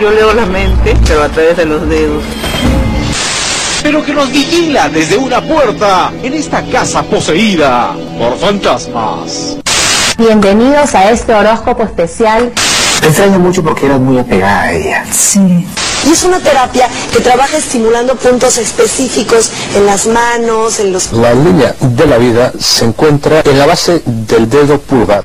Yo leo la mente, pero a través de los dedos. Pero que nos vigila desde una puerta en esta casa poseída por fantasmas. Bienvenidos a este horóscopo especial. Te extraño mucho porque eras muy apegada a ella. Sí. Y es una terapia que trabaja estimulando puntos específicos en las manos, en los... La línea de la vida se encuentra en la base del dedo pulgar.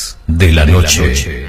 de la Noche.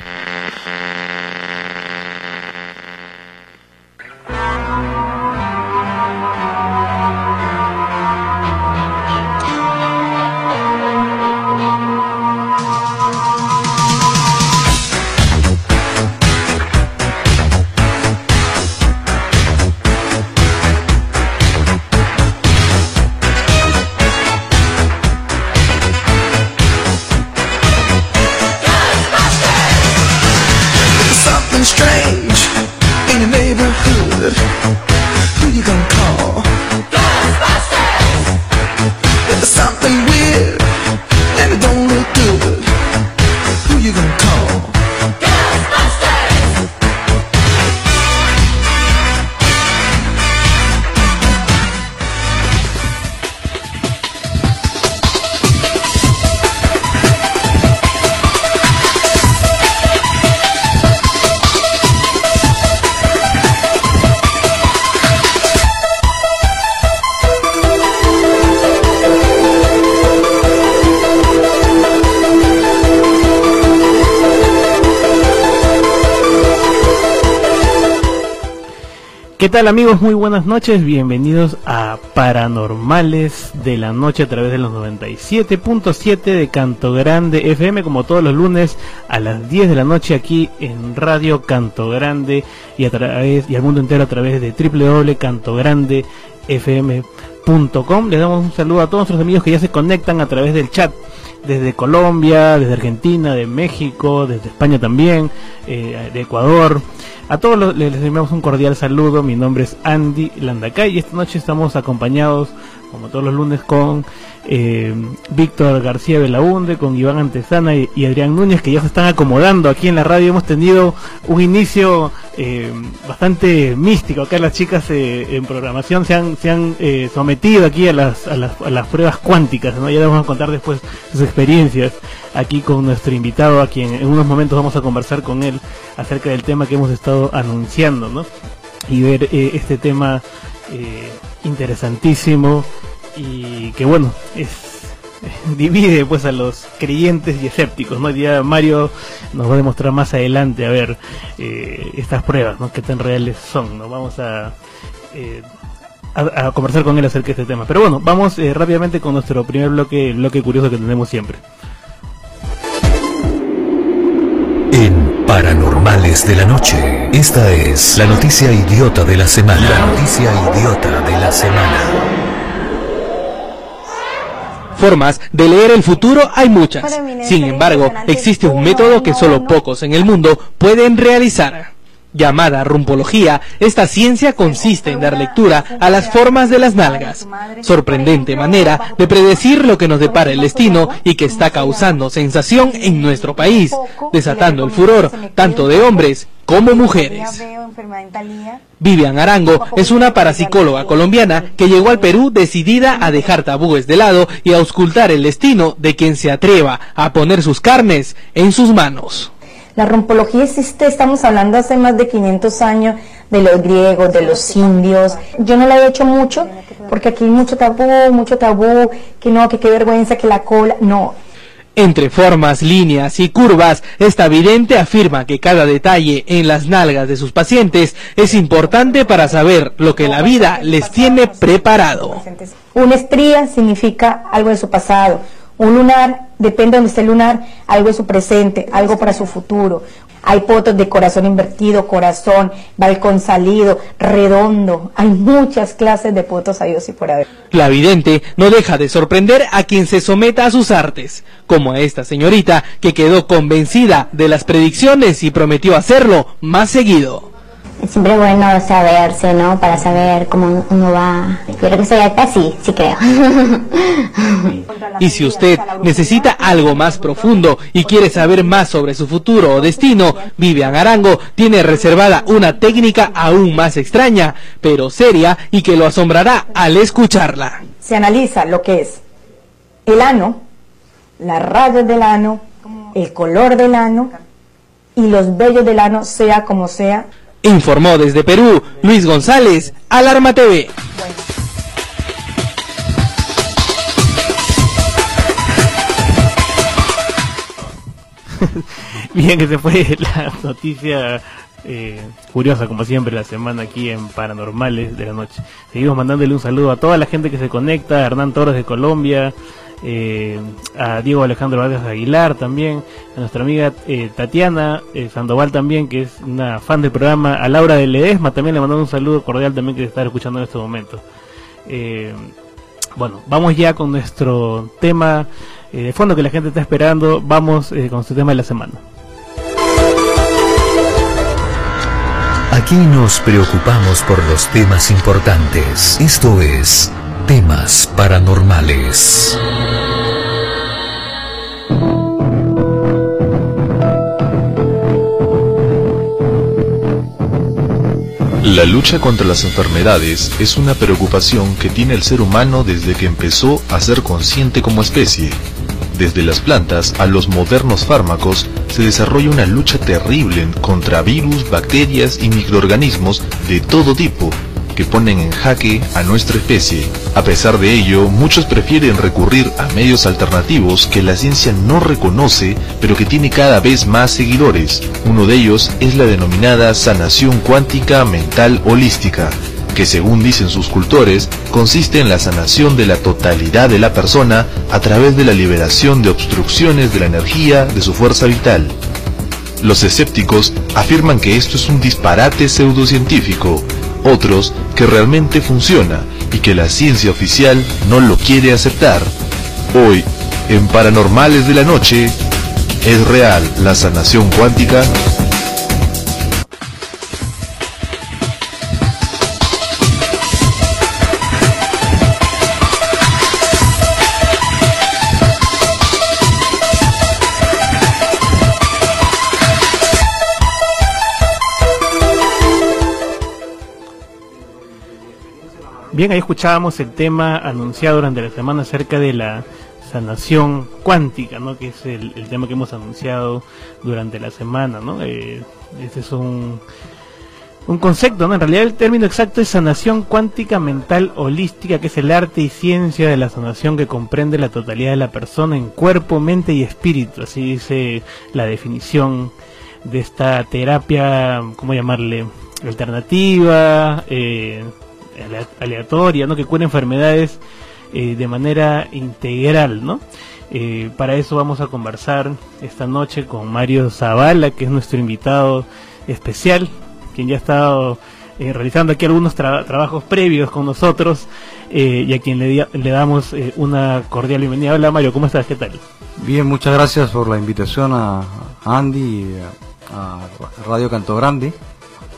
¿Qué tal amigos? Muy buenas noches, bienvenidos a Paranormales de la Noche a través de los 97.7 de Canto Grande FM, como todos los lunes a las 10 de la noche aquí en Radio Canto Grande y a través y al mundo entero a través de www.cantograndefm.com. Les damos un saludo a todos nuestros amigos que ya se conectan a través del chat desde Colombia, desde Argentina, de México, desde España también, eh, de Ecuador. A todos los- les enviamos un cordial saludo. Mi nombre es Andy Landacay y esta noche estamos acompañados, como todos los lunes, con eh, Víctor García Belaunde, con Iván Antesana y, Adrián Núñez, que ya se están acomodando aquí en la radio. Hemos tenido un inicio eh, bastante místico. Acá las chicas eh, en programación se han, se han sometido aquí a las, a, las, pruebas cuánticas. ¿no? Ya les vamos a contar después sus experiencias aquí con nuestro invitado, a quien en unos momentos vamos a conversar con él acerca del tema que hemos estado anunciando, ¿no? Y ver este tema interesantísimo y que bueno, es divide pues a los creyentes y escépticos, ¿no? Ya Mario nos va a demostrar más adelante a ver eh, estas pruebas, ¿no? Qué tan reales son, ¿no? Vamos a eh, a, a conversar con él acerca de este tema. Pero bueno, vamos eh, rápidamente con nuestro primer bloque, bloque curioso que tenemos siempre. Paranormales de la Noche, esta es la noticia idiota de la semana. La noticia idiota de la semana. Formas de leer el futuro hay muchas. Sin embargo, existe un método que solo pocos en el mundo pueden realizar. Llamada rumpología, esta ciencia consiste en dar lectura a las formas de las nalgas. Sorprendente manera de predecir lo que nos depara el destino y que está causando sensación en nuestro país, desatando el furor tanto de hombres como mujeres. Vivian Arango es una parapsicóloga colombiana que llegó al Perú decidida a dejar tabúes de lado y a auscultar el destino de quien se atreva a poner sus carnes en sus manos. La rompología existe, estamos hablando hace más de 500 años de los griegos, de los indios. Yo no la he hecho mucho porque aquí hay mucho tabú, mucho tabú, que no, que qué vergüenza, que la cola, no. Entre formas, líneas y curvas, esta vidente afirma que cada detalle en las nalgas de sus pacientes es importante para saber lo que la vida les tiene preparado. Una estría significa algo de su pasado. Un lunar, depende de donde esté el lunar, algo es su presente, algo para su futuro. Hay fotos de corazón invertido, corazón, balcón salido, redondo. Hay muchas clases de fotos a Dios y por haber. La vidente no deja de sorprender a quien se someta a sus artes, como a esta señorita que quedó convencida de las predicciones y prometió hacerlo más seguido. Es siempre bueno saberse, ¿no? Para saber cómo uno va. Quiero que soy sí, sí creo. Y si usted necesita algo más profundo y quiere saber más sobre su futuro o destino, Vivian Arango tiene reservada una técnica aún más extraña, pero seria y que lo asombrará al escucharla. Se analiza lo que es el ano, las rayas del ano, el color del ano y los vellos del ano, sea como sea. Informó desde Perú Luis González, Alarma TV. Bien, que se fue la noticia eh, curiosa, como siempre, la semana aquí en Paranormales de la Noche. Seguimos mandándole un saludo a toda la gente que se conecta, a Hernán Torres de Colombia, eh, a Diego Alejandro Vargas Aguilar también, a nuestra amiga eh, Tatiana eh, Sandoval también, que es una fan del programa, a Laura de Ledesma también le mandamos un saludo cordial también que está escuchando en este momento. Eh, bueno, vamos ya con nuestro tema de fondo que la gente está esperando, vamos con su tema de la semana. Aquí nos preocupamos por los temas importantes. Esto es Temas Paranormales. La lucha contra las enfermedades es una preocupación que tiene el ser humano desde que empezó a ser consciente como especie. Desde las plantas a los modernos fármacos se desarrolla una lucha terrible contra virus, bacterias y microorganismos de todo tipo que ponen en jaque a nuestra especie. A pesar de ello, muchos prefieren recurrir a medios alternativos que la ciencia no reconoce, pero que tiene cada vez más seguidores. Uno de ellos es la denominada sanación cuántica mental holística, que según dicen sus cultores, consiste en la sanación de la totalidad de la persona a través de la liberación de obstrucciones de la energía de su fuerza vital. Los escépticos afirman que esto es un disparate pseudocientífico, otros que realmente funciona y que la ciencia oficial no lo quiere aceptar. Hoy, en Paranormales de la Noche, ¿es real la sanación cuántica? Bien, ahí escuchábamos el tema anunciado durante la semana acerca de la sanación cuántica, ¿no? Que es el, tema que hemos anunciado durante la semana, ¿no? Eh, ese es un, concepto, ¿no? En realidad el término exacto es sanación cuántica mental holística, que es el arte y ciencia de la sanación que comprende la totalidad de la persona en cuerpo, mente y espíritu. Así dice la definición de esta terapia, ¿cómo llamarle? Alternativa, eh, aleatoria, ¿no? Que cura enfermedades eh, de manera integral, ¿no? Eh, para eso vamos a conversar esta noche con Mario Zavala, que es nuestro invitado especial, quien ya ha estado eh, realizando aquí algunos tra- trabajos previos con nosotros eh, y a quien le, le damos una cordial bienvenida. Hola Mario, ¿cómo estás? ¿Qué tal? Bien, muchas gracias por la invitación a Andy y a Radio Canto Grande.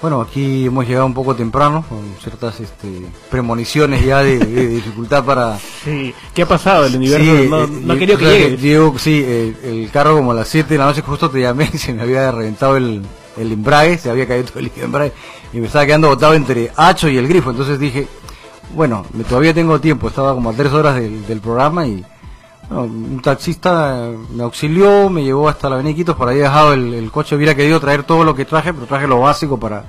Bueno, aquí hemos llegado un poco temprano, con ciertas este, premoniciones ya de, de dificultad para... Sí, ¿qué ha pasado? El universo Sí, no, eh, no ha eh, querido que llegues. Diego, sí, el carro como a las 7 de la noche justo te llamé y se me había reventado el, el embrague, se había caído todo el embrague y me estaba quedando botado entre Hacho y el grifo. Entonces dije, bueno, todavía tengo tiempo, estaba como a 3 horas del, del programa y un taxista me auxilió, me llevó hasta la Avenida por ahí dejado el, el coche, hubiera querido traer todo lo que traje, pero traje lo básico para,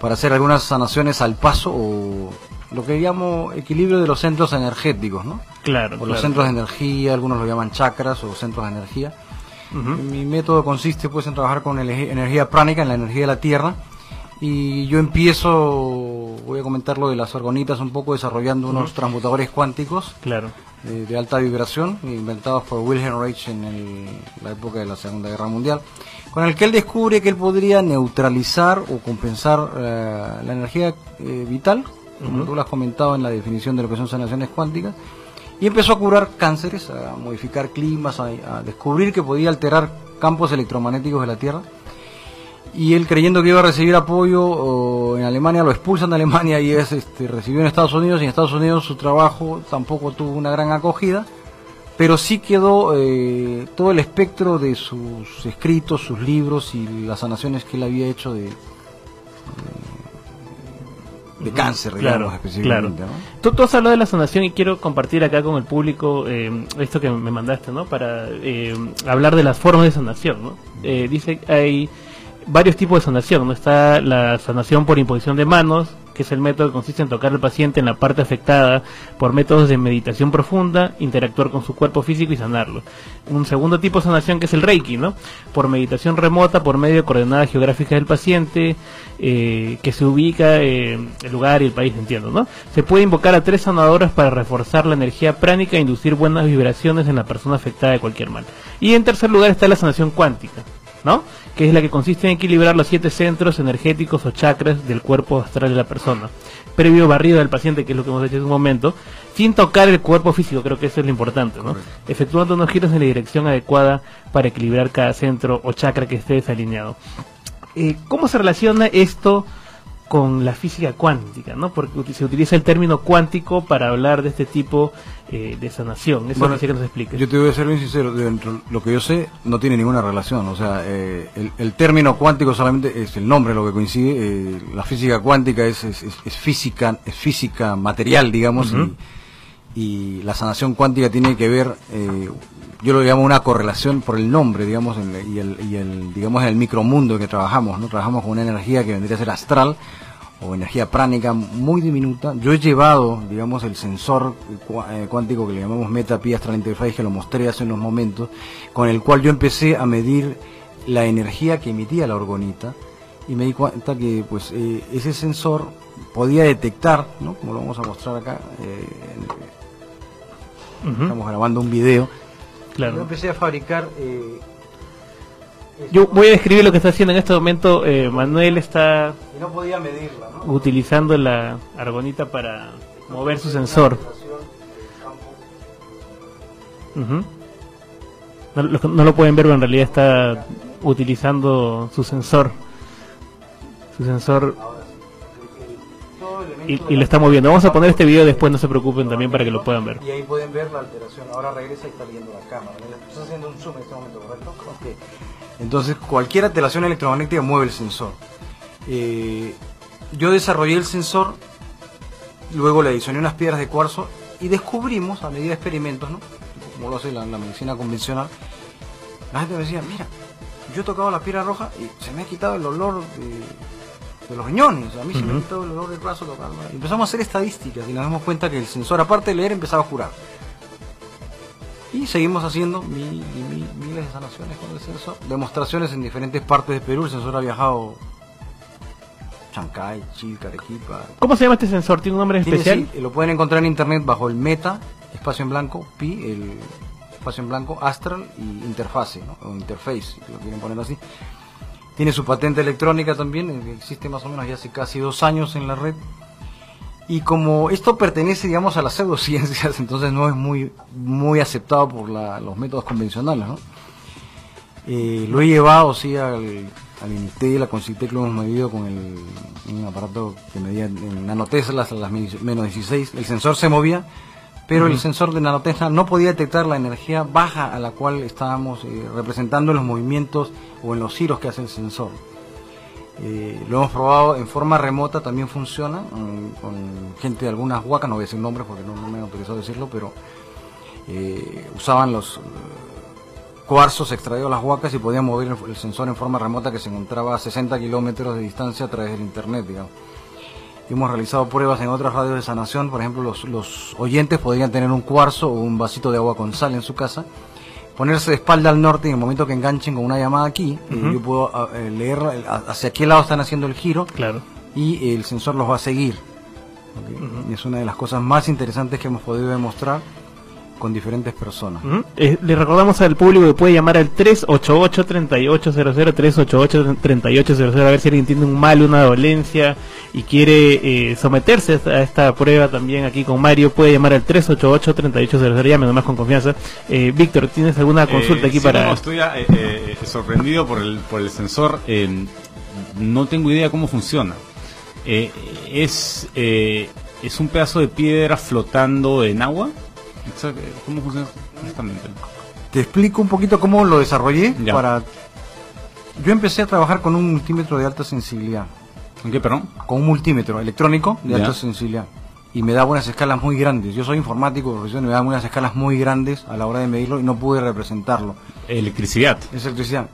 para hacer algunas sanaciones al paso o lo que llamo equilibrio de los centros energéticos, ¿no? Claro, o claro. los centros de energía, algunos lo llaman chakras o centros de energía. Mi método consiste pues en trabajar con energía pránica, en la energía de la tierra, y yo empiezo voy a comentar lo de las orgonitas un poco desarrollando unos transmutadores cuánticos Claro. eh, de alta vibración inventados por Wilhelm Reich en el- la época de la Segunda Guerra Mundial con el que él descubre que él podría neutralizar o compensar eh, la energía eh, vital como tú lo has comentado en la definición de lo que son sanaciones cuánticas y empezó a curar cánceres, a modificar climas, a, a descubrir que podía alterar campos electromagnéticos de la Tierra. Y él creyendo que iba a recibir apoyo en Alemania, lo expulsan de Alemania y es este, recibido en Estados Unidos. Y en Estados Unidos su trabajo tampoco tuvo una gran acogida, pero sí quedó eh, todo el espectro de sus escritos, sus libros y las sanaciones que él había hecho de, de cáncer, Claro, digamos, específicamente. claro. ¿no? Tú, tú has hablado de la sanación y quiero compartir acá con el público eh, esto que me mandaste, ¿no? Para eh, hablar de las formas de sanación, ¿no? Eh, dice que hay varios tipos de sanación, ¿no? Está la sanación por imposición de manos, que es el método que consiste en tocar al paciente en la parte afectada por métodos de meditación profunda, interactuar con su cuerpo físico y sanarlo. Un segundo tipo de sanación que es el Reiki, ¿no? Por meditación remota, por medio de coordenadas geográficas del paciente, eh, que se ubica el lugar y el país, entiendo, ¿no? Se puede invocar a tres sanadoras para reforzar la energía pránica e inducir buenas vibraciones en la persona afectada de cualquier mal. Y en tercer lugar está la sanación cuántica, ¿no? Que es la que consiste en equilibrar los siete centros energéticos o chakras del cuerpo astral de la persona. Previo barrido del paciente, que es lo que hemos hecho en un momento, sin tocar el cuerpo físico, creo que eso es lo importante, ¿no? Efectuando unos giros en la dirección adecuada para equilibrar cada centro o chakra que esté desalineado. Eh, ¿Cómo se relaciona esto con la física cuántica? ¿no? Porque se utiliza el término cuántico para hablar de este tipo eh, de sanación. Eso Bueno, quisiera que nos expliques. Yo te voy a ser bien sincero, dentro de lo que yo sé no tiene ninguna relación, o sea, eh, el, el término cuántico solamente es el nombre lo que coincide, eh, la física cuántica es, es, es- es física, es física material, digamos, y, y la sanación cuántica tiene que ver, eh, yo lo llamo una correlación por el nombre, digamos, en y, el, y el, digamos, en el micromundo en que trabajamos, ¿no? Trabajamos con una energía que vendría a ser astral, o energía pránica muy diminuta. Yo he llevado, digamos, el sensor eh, cuántico que le llamamos MetaPi Astral Interface, que lo mostré hace unos momentos, con el cual yo empecé a medir la energía que emitía la orgonita y me di cuenta que pues eh, ese sensor podía detectar, ¿no? como lo vamos a mostrar acá, eh, estamos grabando un video. Claro. Yo empecé a fabricar eh, Yo voy a describir lo que está haciendo en este momento. eh, Manuel está y no podía medirla, ¿no? utilizando la argonita para mover su sensor. No, lo, no lo pueden ver, pero en realidad está utilizando su sensor. Su sensor. Y, y lo está moviendo. Vamos a poner este video después, no se preocupen también para que lo puedan ver. Y ahí pueden ver la alteración. Ahora regresa y está viendo la cámara. Está haciendo un zoom en este momento, ¿correcto? Ok. Entonces, cualquier alteración electromagnética mueve el sensor. Eh, yo desarrollé el sensor, luego le adicioné unas piedras de cuarzo y descubrimos, a medida de experimentos, ¿no? como lo hace la, la medicina convencional, la gente me decía, mira, yo he tocado la piedra roja y se me ha quitado el olor de, de los riñones. A mí se me ha quitado el olor del brazo tocarla. Y empezamos a hacer estadísticas y nos damos cuenta que el sensor, aparte de leer, empezaba a curar. Y seguimos haciendo mi- mi- mi- miles de sanaciones con el sensor. Demostraciones en diferentes partes de Perú. El sensor ha viajado Chancay, Chilca, Arequipa. ¿Cómo se llama este sensor? ¿Tiene un nombre especial? sí, lo pueden encontrar en internet bajo el Meta, espacio en blanco, Pi, el espacio en blanco, Astral y Interface, ¿no? o Interface, si lo quieren poner así. Tiene su patente electrónica también, eh, existe más o menos ya hace casi dos años en la red. Y como esto pertenece, digamos, a las pseudociencias, entonces no es muy, muy aceptado por la- los métodos convencionales, ¿no? Eh, lo he llevado, sí, al, al Intel, a Concitec, lo hemos medido con el, un aparato que medía en nanoteslas a las menos 16. El sensor se movía, pero el sensor de nanotesla no podía detectar la energía baja a la cual estábamos eh, representando en los movimientos o en los giros que hace el sensor. Eh, lo hemos probado en forma remota, también funciona, con gente de algunas huacas, no voy a decir nombres porque no, me han autorizado decirlo, pero eh, usaban los eh, cuarzos extraídos de las huacas y podían mover el, sensor en forma remota que se encontraba a 60 kilómetros de distancia a través del internet, digamos. Hemos realizado pruebas en otras radios de sanación, por ejemplo, los, los oyentes podrían tener un cuarzo o un vasito de agua con sal en su casa, ponerse de espalda al norte en el momento que enganchen con una llamada aquí, eh, yo puedo ah, eh, leer a- hacia qué lado están haciendo el giro Claro. y el sensor los va a seguir. Y es una de las cosas más interesantes que hemos podido demostrar con diferentes personas. Ujú. Eh, le recordamos al público que puede llamar al 388-3800, 388-3800, a ver si alguien tiene un mal, una dolencia y quiere eh, someterse a esta, prueba también aquí con Mario, puede llamar al 388-3800, llame nomás con confianza. Eh, Víctor, ¿tienes alguna consulta Eh, aquí sí, para...? no, estoy eh, eh, sorprendido por el, por el sensor. eh, no tengo idea cómo funciona. Eh, es, eh, es un pedazo de piedra flotando en agua. ¿Cómo funciona exactamente? Te explico un poquito cómo lo desarrollé Ya. para... Yo empecé a trabajar con un multímetro de alta sensibilidad. ¿Con qué, perdón? Con un multímetro electrónico de Ya. alta sensibilidad. Y me daba unas escalas muy grandes. Yo soy informático, de profesión, y me daban unas escalas muy grandes a la hora de medirlo y no pude representar,lo Electricidad. Es electricidad.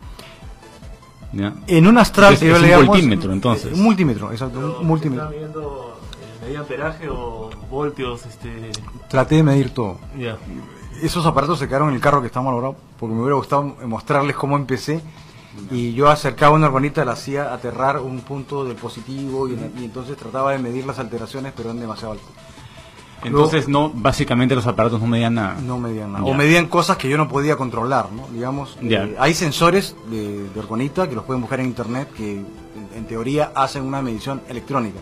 Ya. En un astral, Es- es un llamo, voltímetro, entonces. Un multímetro, exacto, un multímetro. Medio amperaje o voltios? Este... Traté de medir todo. Ya. Esos aparatos se quedaron en el carro que está malogrado porque me hubiera gustado mostrarles cómo empecé. Y yo acercaba una hermanita, la hacía aterrar un punto del positivo y, y entonces trataba de medir las alteraciones, pero eran demasiado altas. Entonces, no, básicamente los aparatos no medían nada. No medían nada. Ya. O medían cosas que yo no podía controlar, ¿no? Digamos, Ya. eh, hay sensores de, de orgonita que los pueden buscar en internet que en, en teoría hacen una medición electrónica.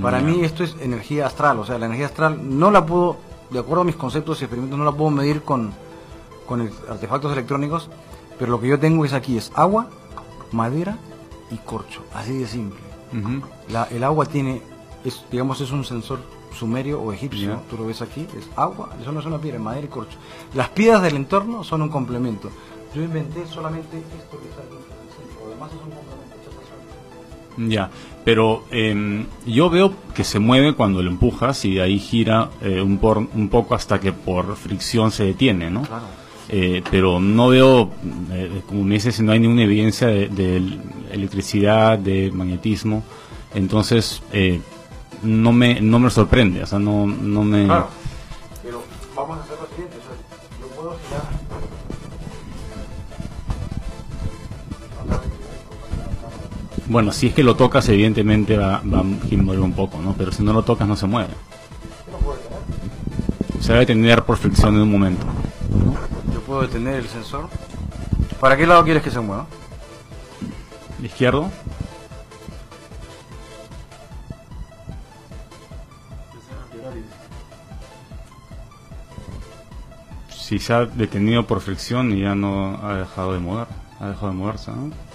Para mí esto es energía astral, o sea, la energía astral no la puedo, de acuerdo a mis conceptos y experimentos, no la puedo medir con, con el- artefactos electrónicos, pero lo que yo tengo es aquí, es agua, madera y corcho, así de simple. La- el agua tiene, es, digamos, es un sensor sumerio o egipcio, tú lo ves aquí, es agua, eso no es una piedra, es madera y corcho. Las piedras del entorno son un complemento. Yo inventé solamente esto que está aquí, lo demás es un complemento. Ya, pero em, yo veo que se mueve cuando lo empujas y de ahí gira eh, un, por, un poco hasta que por fricción se detiene, ¿no? Claro. Eh, pero no veo, eh, como me dices, no hay ninguna evidencia de, de electricidad, de magnetismo, entonces eh, no me no me sorprende, o sea, no, no me... Claro, pero vamos a hacer Bueno, si es que lo tocas, evidentemente va, va a mover un poco, ¿no? Pero si no lo tocas, no se mueve. Se va a detener por fricción en un momento. Yo puedo detener el sensor. ¿Para qué lado quieres que se mueva? ¿Izquierdo? Si se ha detenido por fricción y ya no ha dejado de mover, ha dejado de moverse, ¿no?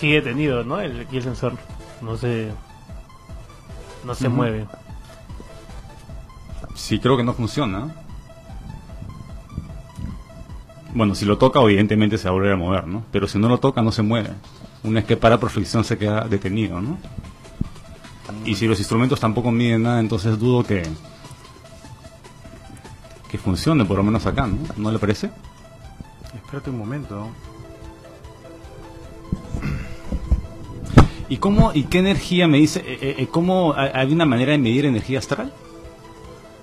Sigue detenido, ¿no? El, aquí el sensor. No se... No se mueve. Sí, creo que no funciona. Bueno, si lo toca, evidentemente se va a volver a mover, ¿no? Pero si no lo toca, no se mueve. Una vez que para por fricción, se queda detenido, ¿no? Y si los instrumentos tampoco miden nada, entonces dudo que que funcione, por lo menos acá, ¿no? ¿No le parece? Espérate un momento. ¿Y cómo y qué energía me dice? eh, eh, ¿Cómo hay una manera de medir energía astral?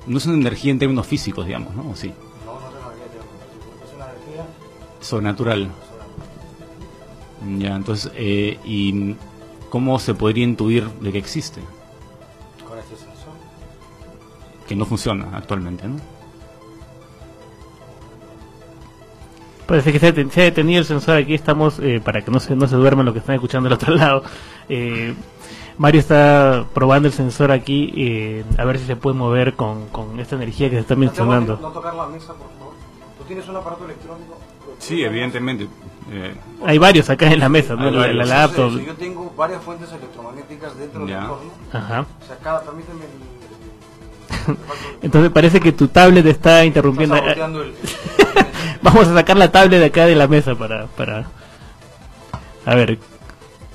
No es una energía en términos físicos, digamos, ¿no? ¿O sí? Es una energía Sobrenatural. Ya, entonces, eh, ¿y cómo se podría intuir de que existe? con este sensor. Que no funciona actualmente, ¿no? Parece que se ha, detenido el sensor aquí. Estamos, eh, para que no se, no se duerman los que están escuchando del otro lado. Eh, Mario está probando el sensor aquí, eh, a ver si se puede mover con, con esta energía que se está No mencionando. tocar la mesa, por favor. ¿Tú tienes un aparato electrónico? Sí, evidentemente. eh, Hay varios acá en la mesa, ¿no? La, la laptop. Yo tengo varias fuentes electromagnéticas dentro del Ya. entorno. Ajá. O sea, cada, permíteme Entonces parece que tu tablet está interrumpiendo. El- Vamos a sacar la tablet de acá de la mesa para... para... A ver.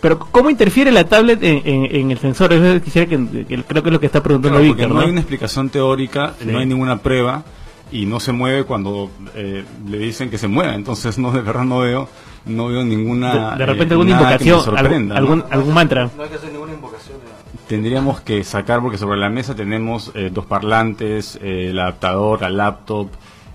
Pero ¿cómo interfiere la tablet en, en- en el sensor? Eso quisiera que, que creo que es lo que está preguntando Claro, porque Víctor, no ¿no? hay una explicación teórica, Sí. no hay ninguna prueba y no se mueve cuando eh, le dicen que se mueve. Entonces, no, de verdad no veo, no veo ninguna. De, de repente eh, alguna nada que me invocación, algún, algún, mantra. No hay que hacer ninguna invocación. de nada. Tendríamos que sacar, porque sobre la mesa tenemos eh, dos parlantes, eh, el adaptador, la laptop,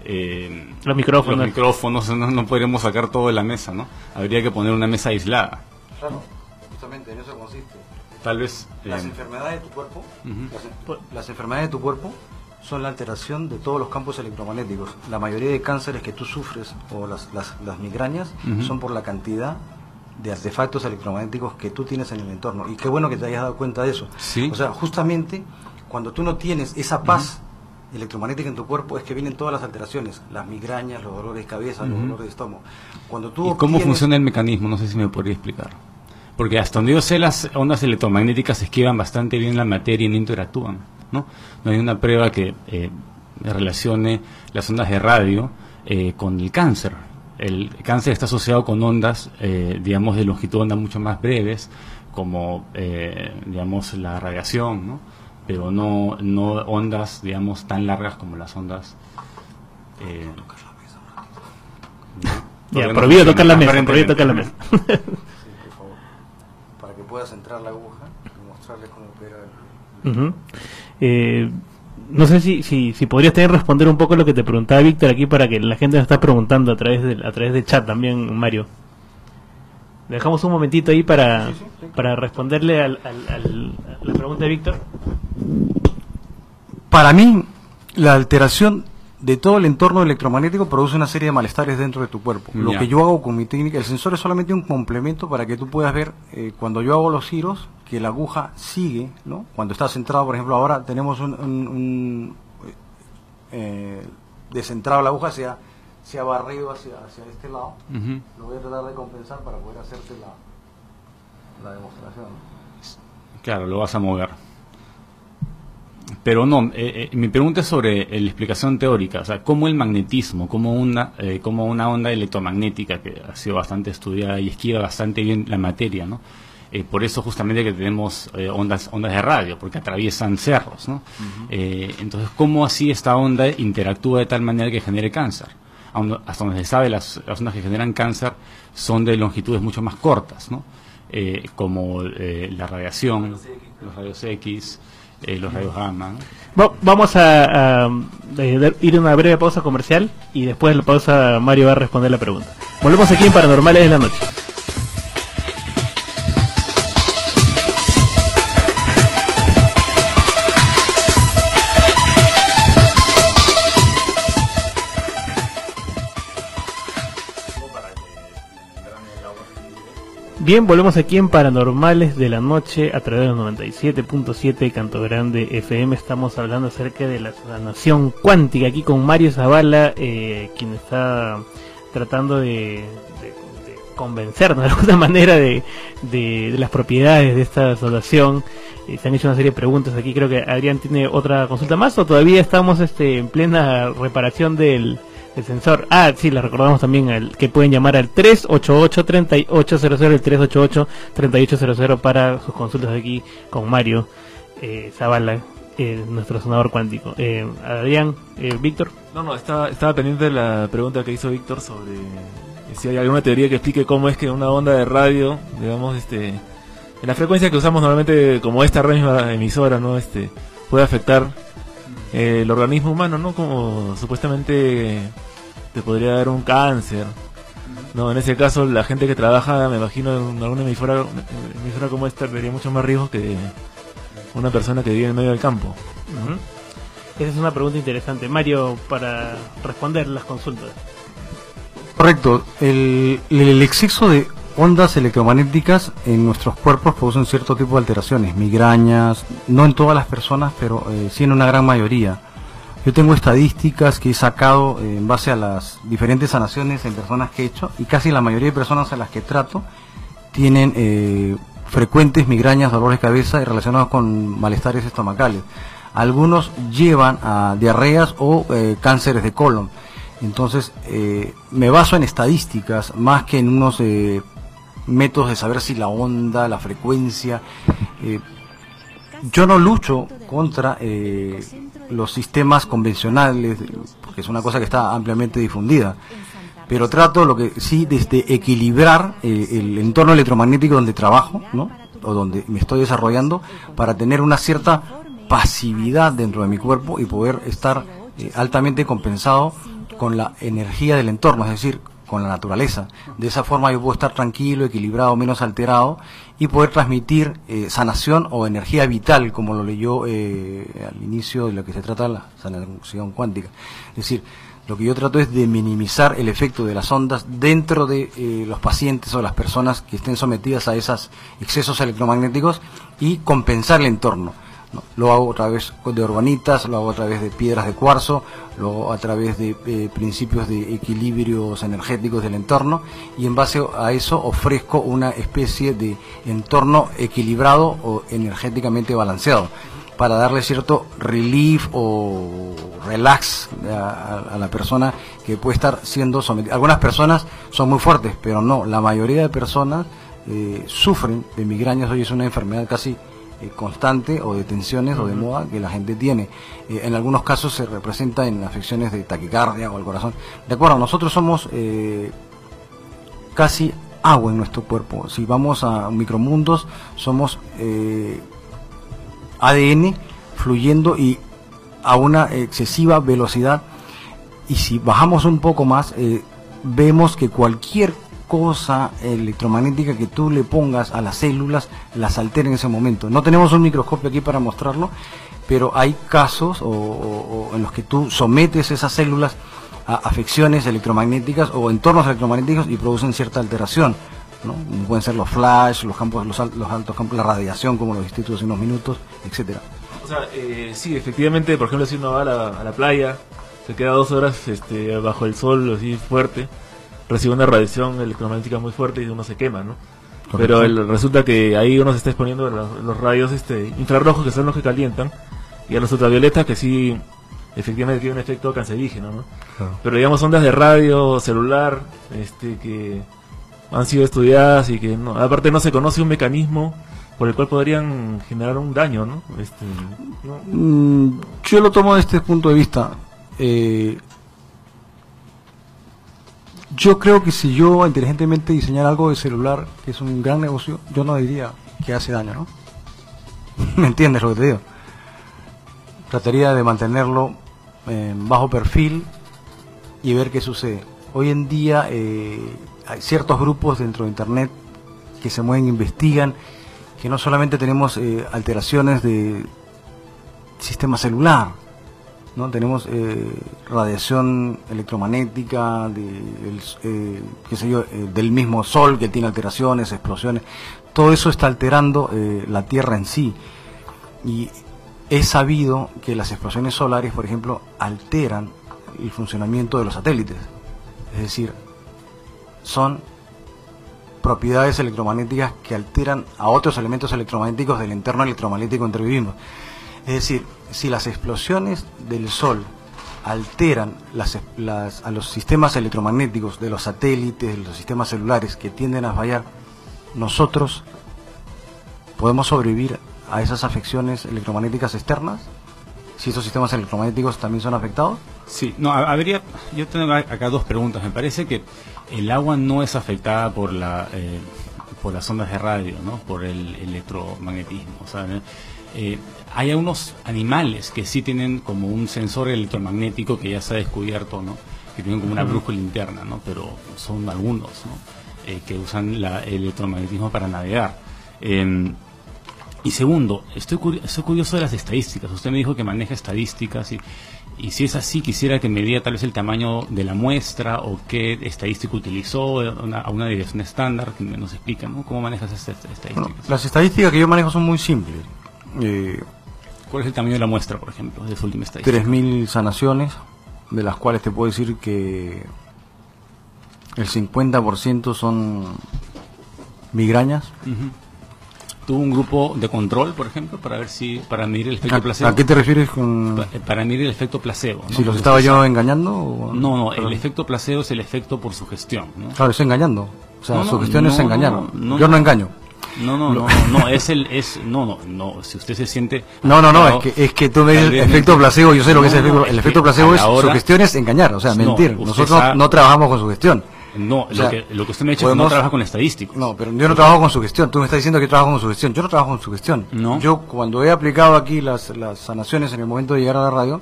eh, Los micrófonos. los micrófonos, no, no podríamos sacar todo de la mesa, ¿no? Habría que poner una mesa aislada. Claro, justamente en eso consiste. Tal vez... Las enfermedades de tu cuerpo, las, las enfermedades de tu cuerpo son la alteración de todos los campos electromagnéticos. La mayoría de cánceres que tú sufres o las, las, las migrañas son por la cantidad de artefactos electromagnéticos que tú tienes en el entorno. Y qué bueno que te hayas dado cuenta de eso. Sí. O sea, justamente cuando tú no tienes esa paz electromagnética en tu cuerpo es que vienen todas las alteraciones, las migrañas, los dolores de cabeza, los dolores de estómago. Cuando tú ¿Y cómo funciona el mecanismo? No sé si me podría explicar. Porque hasta donde yo sé, las ondas electromagnéticas esquivan bastante bien la materia y no interactúan. No, no hay una prueba que eh, relacione las ondas de radio eh, con el cáncer. El cáncer está asociado con ondas, eh, digamos, de longitud de onda mucho más breves, como, eh, digamos, la radiación, ¿no? pero no, no ondas, digamos, tan largas como las ondas. Eh, Ya, no prohibido tocar la mesa, prohibido tocar la mesa. por favor, para que puedas entrar la aguja y mostrarles cómo opera el... Eh, no sé si, si, si podrías también responder un poco lo que te preguntaba Víctor aquí para que la gente nos está preguntando a través del, a través del chat también, Mario. Dejamos un momentito ahí para, para responderle al, al- al- a la pregunta de Víctor. Para mí, la alteración de todo el entorno electromagnético produce una serie de malestares dentro de tu cuerpo. Lo que yo hago con mi técnica, el sensor es solamente un complemento para que tú puedas ver eh, cuando yo hago los giros que la aguja sigue, ¿no? Cuando está centrado, por ejemplo, ahora tenemos un, un- un, eh, descentrado la aguja, se ha, se ha barrido hacia, hacia este lado. Ujú. Lo voy a tratar de compensar para poder hacerte la, la demostración. Claro, lo vas a mover. Pero no, eh, eh, mi pregunta es sobre eh, la explicación teórica, o sea, cómo el magnetismo, cómo una, eh, cómo una onda electromagnética que ha sido bastante estudiada y esquiva bastante bien la materia, ¿no? Eh, por eso justamente que tenemos eh, ondas, ondas de radio, porque atraviesan cerros, ¿no? Entonces, ¿cómo así esta onda interactúa de tal manera que genere cáncer? Hasta donde se sabe, las, las ondas que generan cáncer son de longitudes mucho más cortas, ¿no? Como eh, la radiación, los rayos X, eh, los rayos gamma. ¿no? Va- vamos a, eh, ir a una breve pausa comercial y después de la pausa Mario va a responder la pregunta. Volvemos aquí en Paranormales de la Noche. Bien, volvemos aquí en Paranormales de la Noche a través de los 97.7 Canto Grande FM. Estamos hablando acerca de la sanación cuántica aquí con Mario Zavala, eh, quien está tratando de, de- de convencernos de alguna manera de, de- de las propiedades de esta sanación. Eh, se han hecho una serie de preguntas aquí. Creo que Adrián tiene otra consulta más o todavía estamos este, en plena reparación del, del sensor. Ah, sí, le recordamos también al, que pueden llamar al 388-3800, el 388-3800 para sus consultas aquí con Mario eh, Zavala, eh, nuestro sonador cuántico. Eh, Adrián, eh, Víctor. No, no, estaba, estaba pendiente de la pregunta que hizo Víctor sobre si hay alguna teoría que explique cómo es que una onda de radio, digamos, este, en la frecuencia que usamos normalmente como esta misma emisora, ¿no? Este, puede afectar eh, el organismo humano, ¿no? Como supuestamente te podría dar un cáncer. No, en ese caso la gente que trabaja, me imagino, en alguna emisora, emisora como esta tendría mucho más riesgo que una persona que vive en medio del campo. Esa es una pregunta interesante. Mario, para responder las consultas. Correcto. El, el exceso de ondas electromagnéticas en nuestros cuerpos producen cierto tipo de alteraciones, migrañas, no en todas las personas, pero eh, sí en una gran mayoría. Yo tengo estadísticas que he sacado eh, en base a las diferentes sanaciones en personas que he hecho y casi la mayoría de personas a las que trato tienen eh, frecuentes migrañas, dolores de cabeza y relacionados con malestares estomacales. Algunos llevan a diarreas o cánceres de colon. Entonces, me baso en estadísticas más que en unos métodos de saber si la onda, la frecuencia. eh, yo no lucho contra eh, los sistemas convencionales, porque es una cosa que está ampliamente difundida, pero trato lo que sí desde equilibrar eh, el entorno electromagnético donde trabajo, ¿no? o donde me estoy desarrollando, para tener una cierta pasividad dentro de mi cuerpo y poder estar eh, altamente compensado con la energía del entorno, es decir, con la naturaleza. De esa forma yo puedo estar tranquilo, equilibrado, menos alterado y poder transmitir eh, sanación o energía vital, como lo leyó eh, al inicio de lo que se trata la sanación cuántica. Es decir, lo que yo trato es de minimizar el efecto de las ondas dentro de eh, los pacientes o las personas que estén sometidas a esos excesos electromagnéticos y compensar el entorno. Lo hago a través de urbanitas, lo hago a través de piedras de cuarzo, lo hago a través de eh, principios de equilibrios energéticos del entorno y en base a eso ofrezco una especie de entorno equilibrado o energéticamente balanceado para darle cierto relief o relax a, a la persona que puede estar siendo sometida. Algunas personas son muy fuertes, pero no, la mayoría de personas eh, sufren de migrañas, hoy es una enfermedad casi eh, constante o de tensiones o de moda que la gente tiene. Eh, en algunos casos se representa en afecciones de taquicardia o al corazón. De acuerdo, nosotros somos eh, casi agua en nuestro cuerpo. Si vamos a micromundos, somos ADN fluyendo y a una excesiva velocidad. Y si bajamos un poco más, vemos que cualquier cosa electromagnética que tú le pongas a las células las altera en ese momento. No tenemos un microscopio aquí para mostrarlo, pero hay casos o, o- o en los que tú sometes esas células a afecciones electromagnéticas o entornos electromagnéticos y producen cierta alteración. ¿no? Pueden ser los flash, los campos, los, los altos campos, la radiación, como lo dijiste tú hace unos minutos, etcétera. O sea, eh, sí, efectivamente, por ejemplo, si uno va a la, a la playa, se queda dos horas este, bajo el sol así fuerte, recibe una radiación electromagnética muy fuerte y uno se quema, ¿no? Correcto. Pero el- resulta que ahí uno se está exponiendo los, los rayos este, infrarrojos que son los que calientan y a los ultravioletas que sí efectivamente tienen un efecto cancerígeno, ¿no? Claro. Pero digamos ondas de radio, celular, este, que han sido estudiadas y que no, aparte no se conoce un mecanismo por el cual podrían generar un daño, ¿no? Este, ¿no? Mm, yo lo tomo desde este punto de vista. Eh, yo creo que si yo inteligentemente diseñara algo de celular, que es un gran negocio, yo no diría que hace daño, ¿no? ¿Me entiendes lo que te digo? Trataría de mantenerlo en bajo perfil y ver qué sucede. Hoy en día eh, hay ciertos grupos dentro de Internet que se mueven, investigan, que no solamente tenemos eh, alteraciones de sistema celular, ¿no? Tenemos eh, radiación electromagnética eh, eh, del mismo sol que tiene alteraciones, explosiones. Todo eso está alterando la Tierra en sí. Y es sabido que las explosiones solares, por ejemplo, alteran el funcionamiento de los satélites. Es decir, son propiedades electromagnéticas que alteran a otros elementos electromagnéticos del entorno electromagnético en que vivimos. Es decir, si las explosiones del Sol alteran las, las- a los sistemas electromagnéticos de los satélites, de los sistemas celulares que tienden a fallar, nosotros podemos sobrevivir a esas afecciones electromagnéticas externas, si esos sistemas electromagnéticos también son afectados. Sí, no, ha- habría, yo tengo acá dos preguntas. Me parece que el agua no es afectada por la, eh, por las ondas de radio, ¿no? Por el electromagnetismo. O eh, hay algunos animales que sí tienen como un sensor electromagnético que ya se ha descubierto, ¿no? Que tienen como una brújula interna, ¿no? Pero son algunos, ¿no? Eh, que usan la- el electromagnetismo para navegar. Em, y segundo, estoy, estoy curioso de las estadísticas. Usted me dijo que maneja estadísticas y, y si es así, quisiera que me diga tal vez el tamaño de la muestra o qué estadística utilizó, una, a una dirección estándar, que me- nos explica, ¿no? ¿Cómo manejas estas estadísticas? Bueno, las estadísticas que yo manejo son muy simples. Eh, ¿Cuál es el tamaño de la muestra, por ejemplo, de su última estadística? 3.000 sanaciones, de las cuales te puedo decir que el 50% son migrañas. Ujú. ¿Tuvo un grupo de control, por ejemplo, para ver si, para medir el efecto ¿A- placebo? a qué te refieres con- Pa- para medir el efecto placebo. ¿no? Si los estaba yo engañando o- No, no, el efecto placebo es el efecto por sugestión, ¿no? Claro, es engañando. O sea, No, no, su gestión es engañar. yo no. engaño. No, no, no, no, es el, es, no, no, no, si usted se siente... No, no, no, es que, es que tú me dices efecto placebo, yo sé lo que es el efecto, el efecto placebo es, sugestión es engañar, o sea, mentir. Nosotros no trabajamos con sugestión. No, O lo, que, lo que usted me ha dicho es que no trabaja con estadísticos. No, pero yo no trabajo con sugestión. Tú me estás diciendo que trabajo con sugestión. Yo no trabajo con sugestión. No. Yo cuando he aplicado aquí las, las sanaciones en el momento de llegar a la radio,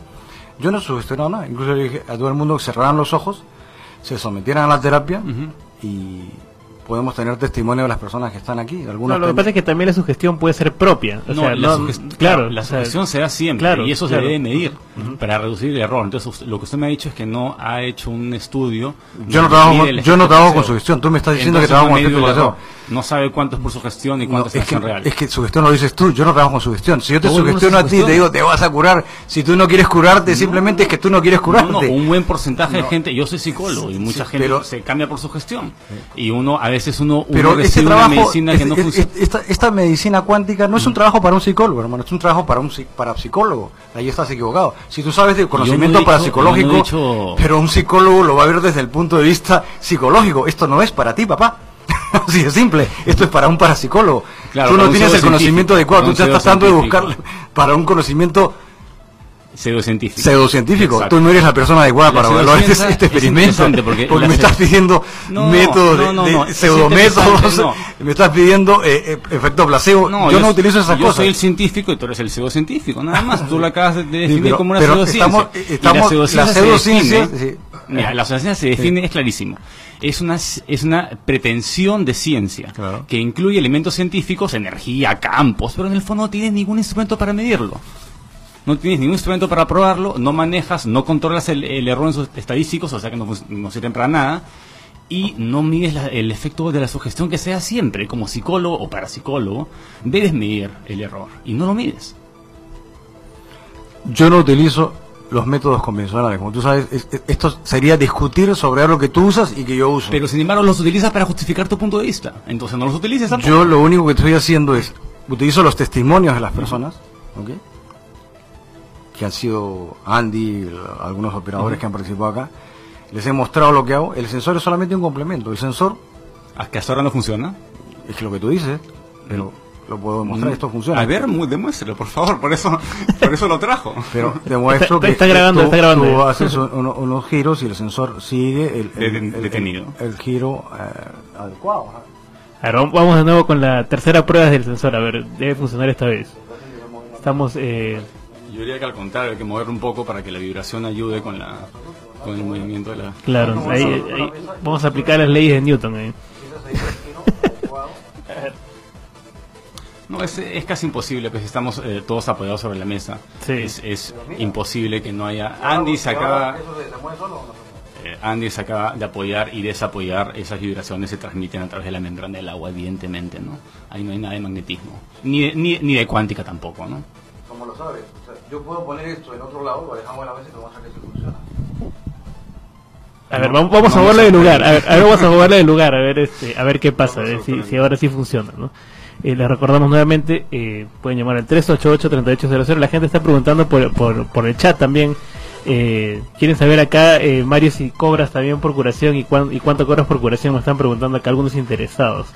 yo no he sugestionado nada. Incluso le dije a todo el mundo que cerraran los ojos, se sometieran a la terapia y podemos tener testimonio de las personas que están aquí. Algunos No, lo que pasa es que también la sugestión puede ser propia. O No, sea, la, no- claro, la o sea, sugestión se da siempre claro, y eso claro. se debe medir para reducir el error. Entonces, usted- lo que usted me ha dicho es que no ha hecho un estudio. Yo no trabajo yo no trabajo con sugestión. Tú me estás diciendo que trabajo no con ha No sabe cuánto es por sugestión y No, cuánto es, es acción que, real. es que sugestión lo dices tú, yo no trabajo con sugestión. Si yo te sugestiono a ti y te digo te vas a curar, si tú no quieres curarte, simplemente es que tú no quieres curarte. No, no, un buen porcentaje de No. gente, yo soy psicólogo y mucha Sí, gente pero- se cambia por sugestión. Y uno, a veces uno, uno Pero este recibe trabajo, una medicina que es- no es- funciona. es- esta, esta medicina cuántica no es un trabajo para un psicólogo, hermano, es un trabajo para un para psicólogo. Ahí estás equivocado. Si tú sabes de conocimiento dicho- parapsicológico, no dicho- pero un psicólogo lo va a ver desde el punto de vista psicológico. Esto no es para ti, papá. Así de simple. Esto es para un parapsicólogo. Claro, tú no tienes el conocimiento adecuado. Tú estás tratando de buscar para un conocimiento Pseudocientífico. pseudocientífico. Exacto. Tú no eres la persona adecuada La para evaluar este, este es experimento. interesante porque Porque, me estás pidiendo No, métodos de, no, no, de es pseudométodos. Me estás pidiendo eh, eh, efecto placebo. yo, no utilizo esas yo cosas. soy el científico y tú eres el pseudocientífico, nada más. Tú lo acabas de definir pero- como una pero pseudociencia. estamos- estamos- la pseudociencia, la se pseudociencia, define- sí. Mira, la pseudociencia se define, es clarísimo. Es una, es una pretensión de ciencia que incluye elementos científicos, energía, campos, pero en el fondo no tienes ningún instrumento para medirlo. No tienes ningún instrumento para probarlo, no manejas, no controlas el, el error en sus estadísticos, o sea que no, no sirven para nada, y no mides la- el efecto de la sugestión que sea siempre. Como psicólogo o parapsicólogo, debes medir el error, y no lo mides. Yo no utilizo los métodos convencionales. Como tú sabes, es- es- esto sería discutir sobre algo que tú usas y que yo uso. Pero sin embargo los utilizas para justificar tu punto de vista. Entonces no los utilices tampoco. Yo lo único que estoy haciendo es utilizo los testimonios de las personas, ¿ok? que han sido Andy, algunos operadores que han participado acá. Les he mostrado lo que hago. El sensor es solamente un complemento. El sensor ¿A que hasta ahora no funciona? es lo que tú dices, pero lo puedo demostrar. Esto funciona. A ver, mu- demuéstralo, por favor. Por eso, por eso lo trajo. Pero demuestro Está- que está grabando, tú, está grabando. tú haces un- uno- unos giros y el sensor sigue el, el- Deten- el- detenido. el- el giro eh, adecuado. ajá. A ver, vamos de nuevo con la tercera prueba del sensor. A ver, debe funcionar esta vez. Estamos. Eh, Yo diría que al contrario, hay que moverlo un poco para que la vibración ayude con la con el movimiento de la... claro, ahí, ahí vamos a aplicar las leyes de Newton. ahí. No, es, es casi imposible, pues estamos eh, todos apoyados sobre la mesa. Es, es imposible que no haya... Andy se acaba... eh, Andy se acaba de apoyar y desapoyar, esas vibraciones se transmiten a través de la membrana del agua, evidentemente, ¿no? Ahí no hay nada de magnetismo, ni de, ni, ni de cuántica tampoco, ¿no? Como lo sabes, o sea, yo puedo poner esto en otro lado, lo dejamos en la mesa y te vamos a ver si funciona. A ver, vamos, vamos a moverle de lugar. A ver, a ver, vamos a moverle de lugar. A ver, este, a ver qué pasa. A ver si, si ahora sí funciona, ¿no? Eh, les recordamos nuevamente, eh, pueden llamar al 388-3800. La gente está preguntando por, por, por el chat también. Eh, quieren saber acá, eh, Mario, si cobras también por curación y, cuán- y cuánto cobras por curación. Me están preguntando acá algunos interesados.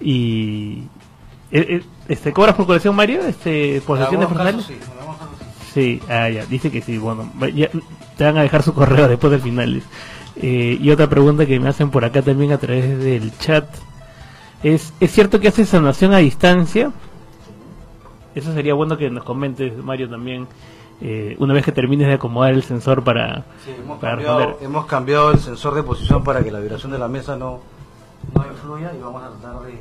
Y. eh, eh, este, ¿Cobras por curación, Mario? Este, ¿Por sesiones personales? casos sí, sí. Ah, ya, dice que sí. Bueno, ya, te van a dejar su correo después del final. Eh, y otra pregunta que me hacen por acá también a través del chat es: ¿es cierto que haces sanación a distancia? Eso sería bueno que nos comentes, Mario, también. eh, una vez que termines de acomodar el sensor para, Sí, hemos, para cambiado, responder. hemos cambiado el sensor de posición para que la vibración de la mesa no, no influya y vamos a tratar de...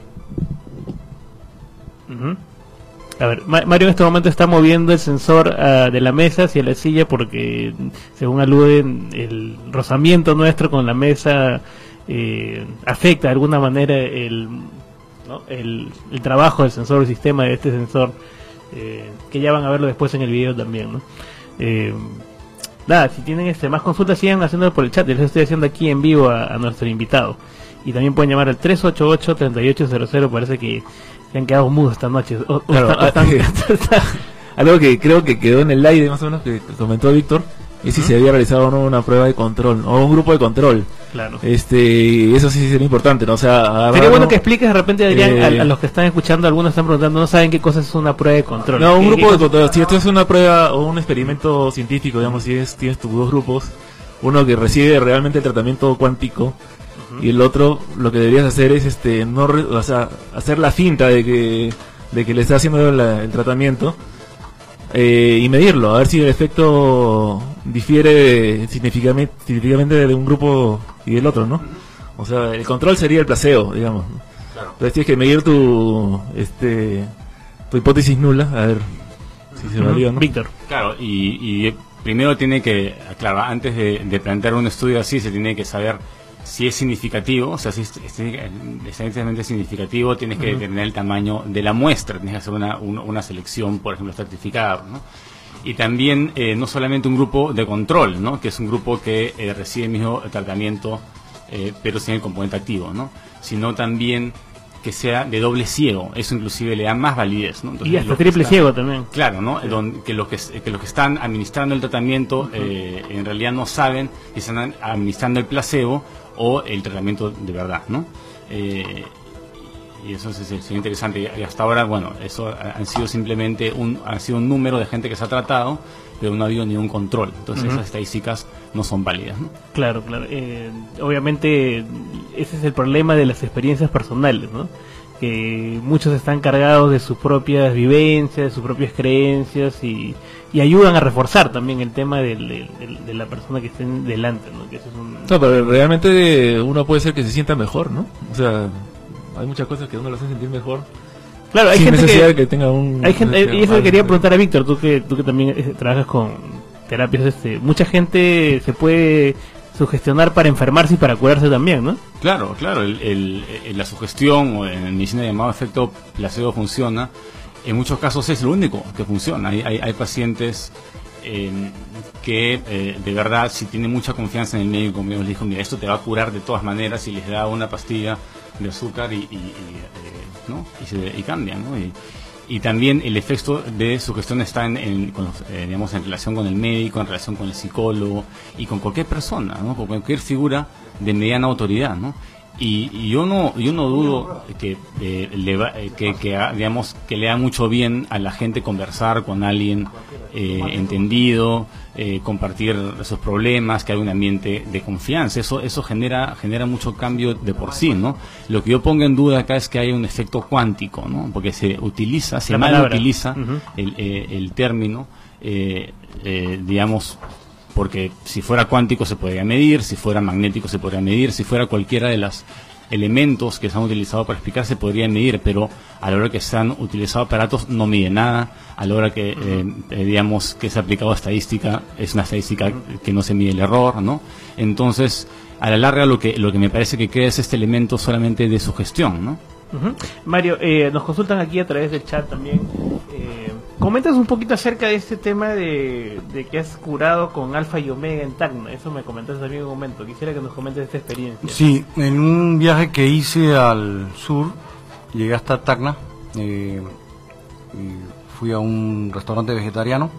Ujú. A ver, Ma- Mario en este momento está moviendo el sensor ah, de la mesa hacia la silla porque, según aluden, el rozamiento nuestro con la mesa eh, afecta de alguna manera el, ¿no? el, trabajo del sensor, el sistema de este sensor, eh, que ya van a verlo después en el video también. ¿no? Eh, nada, si tienen este más consultas, sigan haciéndolo por el chat. Les estoy haciendo aquí en vivo a, a nuestro invitado. Y también pueden llamar al 388-3800. Parece que se han quedado mudos esta noche. O- Claro, o están- Algo que creo que quedó en el aire, más o menos, que comentó Víctor, es si se había realizado o no una prueba de control, o un grupo de control. Claro. Este, eso sí sería importante, ¿no? O sea, agarrar, Sería bueno ¿no? que expliques de repente, Adrián, Eh, a, a los que están escuchando, algunos están preguntando, no saben qué cosa es una prueba de control. No, un ¿Qué- grupo de control. Si esto es una prueba o un experimento científico, digamos, si es, tienes tus dos grupos, uno que recibe realmente el tratamiento cuántico y el otro lo que deberías hacer es este no re- o sea, hacer la finta de que de que le está haciendo la- el tratamiento eh, y medirlo, a ver si el efecto difiere significativamente, significativamente de un grupo y del otro, ¿no? O sea, el control sería el placebo, digamos. Entonces tienes que medir tu, este, tu hipótesis nula, a ver si se valió, ¿no? Víctor. Claro, y, y primero tiene que, claro, antes de, de plantear un estudio así, se tiene que saber si es significativo, o sea, si es, es estadísticamente significativo, tienes que determinar el tamaño de la muestra, tienes que hacer una, un- una selección, por ejemplo, estratificada, ¿no? Y también, eh, no solamente un grupo de control, ¿no? Que es un grupo que eh, recibe el mismo tratamiento, eh, pero sin el componente activo, ¿no? Sino también que sea de doble ciego, eso inclusive le da más validez, ¿no? Y hasta triple ciego también. Claro, ¿no? Don- que, los que, que los que están administrando el tratamiento eh, en realidad no saben si están administrando el placebo o el tratamiento de verdad, ¿no? Eh, y eso es, es- es interesante. Y hasta ahora, bueno, eso ha- han sido simplemente un, ha sido un número de gente que se ha tratado, pero no ha habido ningún control. Entonces esas estadísticas no son válidas, ¿no? Claro, claro. Eh, obviamente ese es el problema de las experiencias personales, ¿no? Que muchos están cargados de sus propias vivencias, de sus propias creencias y, y ayudan a reforzar también el tema del- de la persona que esté delante, ¿no? Que eso es un- No, pero realmente uno puede ser que se sienta mejor, ¿no? O sea, hay muchas cosas que uno lo hacen sentir mejor. Claro, hay sin gente necesidad que, que tenga un... hay gente, y eso le quería preguntar a Víctor, tú que tú que también eh, trabajas con terapias, este, mucha gente se puede sugestionar para enfermarse y para curarse también, ¿no? Claro, claro, el- el- el- la sugestión o en medicina llamado efecto placebo funciona. En muchos casos es lo único que funciona. Hay, hay, hay pacientes eh, que eh, de verdad, si tienen mucha confianza en el médico, como les dijo, mira, esto te va a curar de todas maneras y les da una pastilla de azúcar y, y, y, eh, ¿no? y, se- y cambian. ¿no? Y, y también el efecto de su gestión está en, en- con los, eh, digamos, en relación con el médico, en relación con el psicólogo y con cualquier persona, ¿no? con cualquier figura de mediana autoridad. ¿no? Y, y yo no yo no dudo que eh, le va- eh, que, que digamos que le da mucho bien a la gente conversar con alguien eh, entendido eh, compartir sus problemas que hay un ambiente de confianza. Eso eso genera genera mucho cambio de por sí no lo que yo pongo en duda acá es que hay un efecto cuántico no porque se utiliza se mal utiliza Ujú. el, eh, el término eh, eh, digamos porque si fuera cuántico se podría medir, si fuera magnético se podría medir, si fuera cualquiera de los elementos que se han utilizado para explicar se podría medir, pero a la hora que se han utilizado aparatos no mide nada, a la hora que eh, eh, digamos que se ha aplicado estadística es una estadística que no se mide el error, ¿no? Entonces, a la larga lo que lo que me parece que queda es este elemento solamente de sugestión, ¿no? Mario, eh, nos consultan aquí a través del chat también. Comentas un poquito acerca de este tema de, de que has curado con alfa y omega en Tacna. Eso me comentaste también en un momento. Quisiera que nos comentes esta experiencia. Sí, en un viaje que hice al sur, llegué hasta Tacna, eh, y fui a un restaurante vegetariano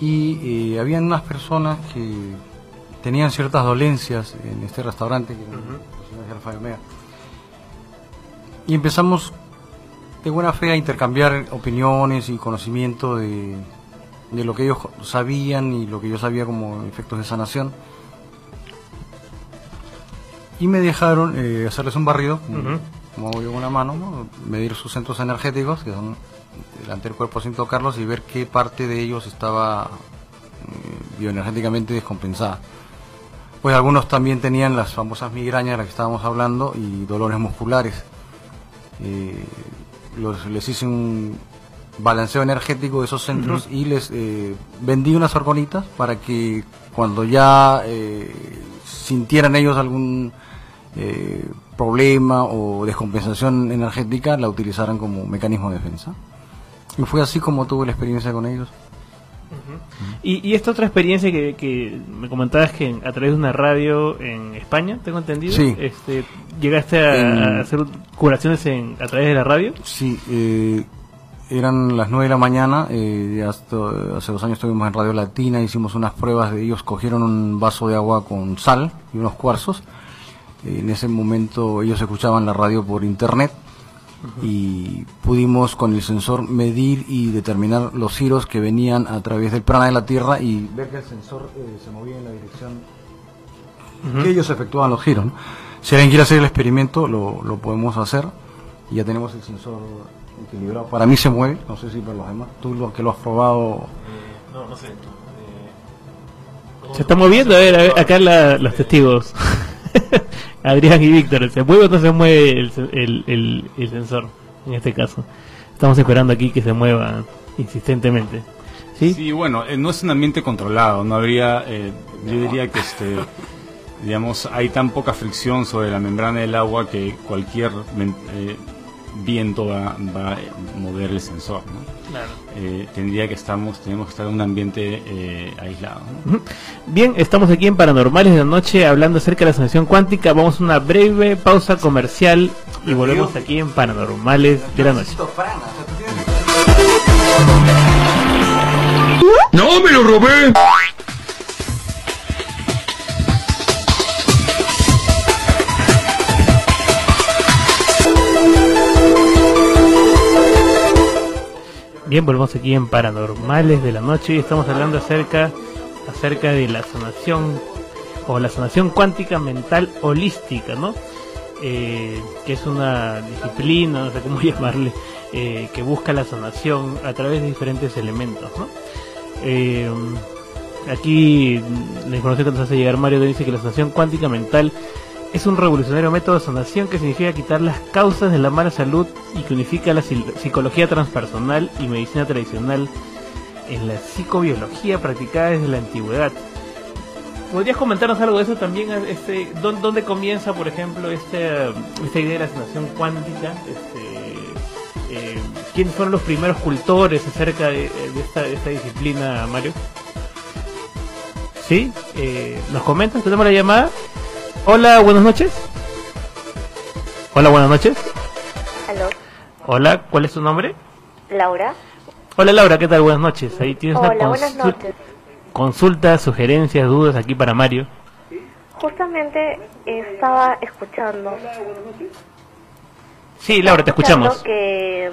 y eh, habían unas personas que tenían ciertas dolencias en este restaurante, que eran personas de Alfa y Omega. Y empezamos de buena fe a intercambiar opiniones y conocimiento de, de lo que ellos sabían y lo que yo sabía como efectos de sanación y me dejaron eh, hacerles un barrido, como- Ujú. como hago yo con la mano, ¿no? medir sus centros energéticos, que son delante del cuerpo sin tocarlos, y ver qué parte de ellos estaba eh, bioenergéticamente descompensada. Pues algunos también tenían las famosas migrañas de las que estábamos hablando y dolores musculares. Eh, los- les hice un balanceo energético de esos centros y les eh, vendí unas orgonitas para que cuando ya eh, sintieran ellos algún eh, problema o descompensación energética la utilizaran como mecanismo de defensa. Y fue así como tuve la experiencia con ellos. Y, y esta otra experiencia que, que me comentabas que a través de una radio en España, tengo entendido, Sí. este, llegaste a, En- a hacer curaciones en, a través de la radio. Sí, eh, eran las 9 de la mañana, eh, hasta- hace dos años estuvimos en Radio Latina, hicimos unas pruebas de ellos, cogieron un vaso de agua con sal y unos cuarzos. En ese momento ellos escuchaban la radio por internet y pudimos con el sensor medir y determinar los giros que venían a través del prana de la Tierra y ver que el sensor eh, se movía en la dirección que ellos efectuaban los giros. ¿no? Si alguien quiere hacer el experimento, lo, lo podemos hacer. Y ya tenemos el sensor equilibrado. Para mí se mueve, no sé si para los demás. Tú lo que lo has probado. no, no sé. Se está moviendo, a ver, a ver, acá la- los testigos. Adrián y Víctor, ¿se mueve o no se mueve el, el, el- el sensor? En este caso. Estamos esperando aquí que se mueva insistentemente. ¿Sí? Sí, bueno, eh, no es un ambiente controlado, no habría, eh, yo diría que este, digamos, hay tan poca fricción sobre la membrana del agua que cualquier eh, viento va, va a mover el sensor, ¿no? Claro. Eh, tendría que estamos, tenemos que estar en un ambiente eh, aislado. Bien, estamos aquí en Paranormales de la Noche hablando acerca de la sanación cuántica. Vamos a una breve pausa comercial y volvemos aquí en Paranormales de la Noche. ¡No, me lo robé! Bien, volvemos aquí en Paranormales de la Noche y estamos hablando acerca, acerca de la sanación o la sanación cuántica mental holística, ¿no? Eh, que es una disciplina, no sé cómo llamarle, eh, que busca la sanación a través de diferentes elementos, ¿no? Eh, aquí la información que nos hace llegar Mario dice que la sanación cuántica mental es un revolucionario método de sanación que significa quitar las causas de la mala salud y que unifica la psicología transpersonal y medicina tradicional en la psicobiología practicada desde la antigüedad. ¿Podrías comentarnos algo de eso también? Este, ¿dó- ¿Dónde comienza, por ejemplo, este, esta idea de la sanación cuántica? Este, eh, ¿Quiénes fueron los primeros cultores acerca de, de esta, de esta disciplina, Mario? ¿Sí? Eh, ¿Nos comentas? ¿Tenemos la llamada? Hola, buenas noches. Hola, buenas noches. Aló, Hola, ¿cuál es tu nombre? Laura. Hola Laura, ¿qué tal? Buenas noches. Ahí tienes Hola, una buenas noches. consulta, sugerencias, dudas aquí para Mario. Justamente estaba escuchando. Sí, Laura, te escuchamos. que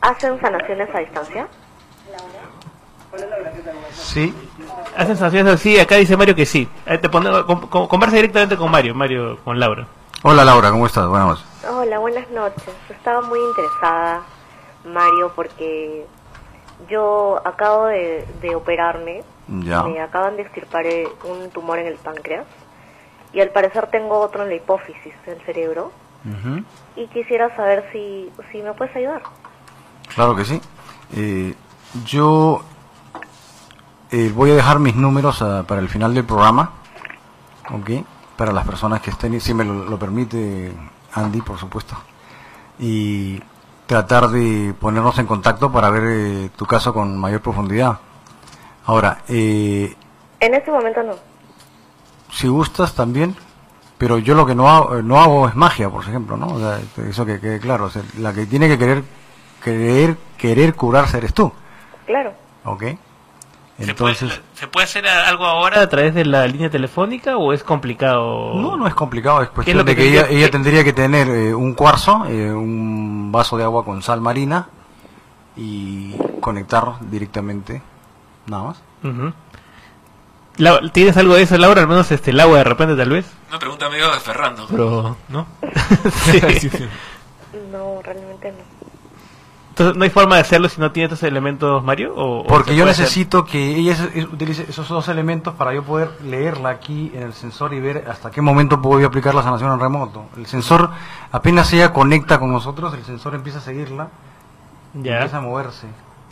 hacen sanaciones a distancia. Sí. ¿Hacen sanciones así? Acá dice Mario que sí. Eh, te pone- con- con- conversa directamente con Mario, Mario, con Laura. Hola Laura, ¿cómo estás? Buenas noches. Hola, buenas noches. Estaba muy interesada, Mario, porque yo acabo de, de operarme. Ya. Me acaban de extirpar eh, un tumor en el páncreas. Y al parecer tengo otro en la hipófisis del cerebro. Y quisiera saber si, si me puedes ayudar. Claro que sí. Eh, yo eh, voy a dejar mis números ah, para el final del programa, ¿ok? Para las personas que estén, si me lo, lo permite Andy, por supuesto. Y tratar de ponernos en contacto para ver eh, tu caso con mayor profundidad. Ahora, eh, En este momento no. si gustas también, pero yo lo que no hago, no hago es magia, por ejemplo, ¿no? O sea, eso que quede claro. o sea, la que tiene que querer, querer, querer curarse eres tú, Claro. ¿ok? ¿Se puede, ¿Se puede hacer algo ahora a través de la línea telefónica o es complicado? No, no es complicado, es ¿Qué es cuestión de que ella, tendría- ella tendría que tener eh, un cuarzo, eh, un vaso de agua con sal marina y conectar directamente, nada más. Lau- ¿Tienes algo de eso, Laura? Al menos este, el agua de repente, tal vez. Una pregunta medio de Ferrando, Pero- ¿no? Sí. Sí, sí. No, realmente no. Entonces, ¿no hay forma de hacerlo si no tiene estos elementos, Mario? ¿O- Porque yo hacer? necesito que ella utilice esos dos elementos para yo poder leerla aquí en el sensor y ver hasta qué momento puedo yo aplicar la sanación en remoto. El sensor, apenas ella conecta con nosotros, el sensor empieza a seguirla y Ya. empieza a moverse.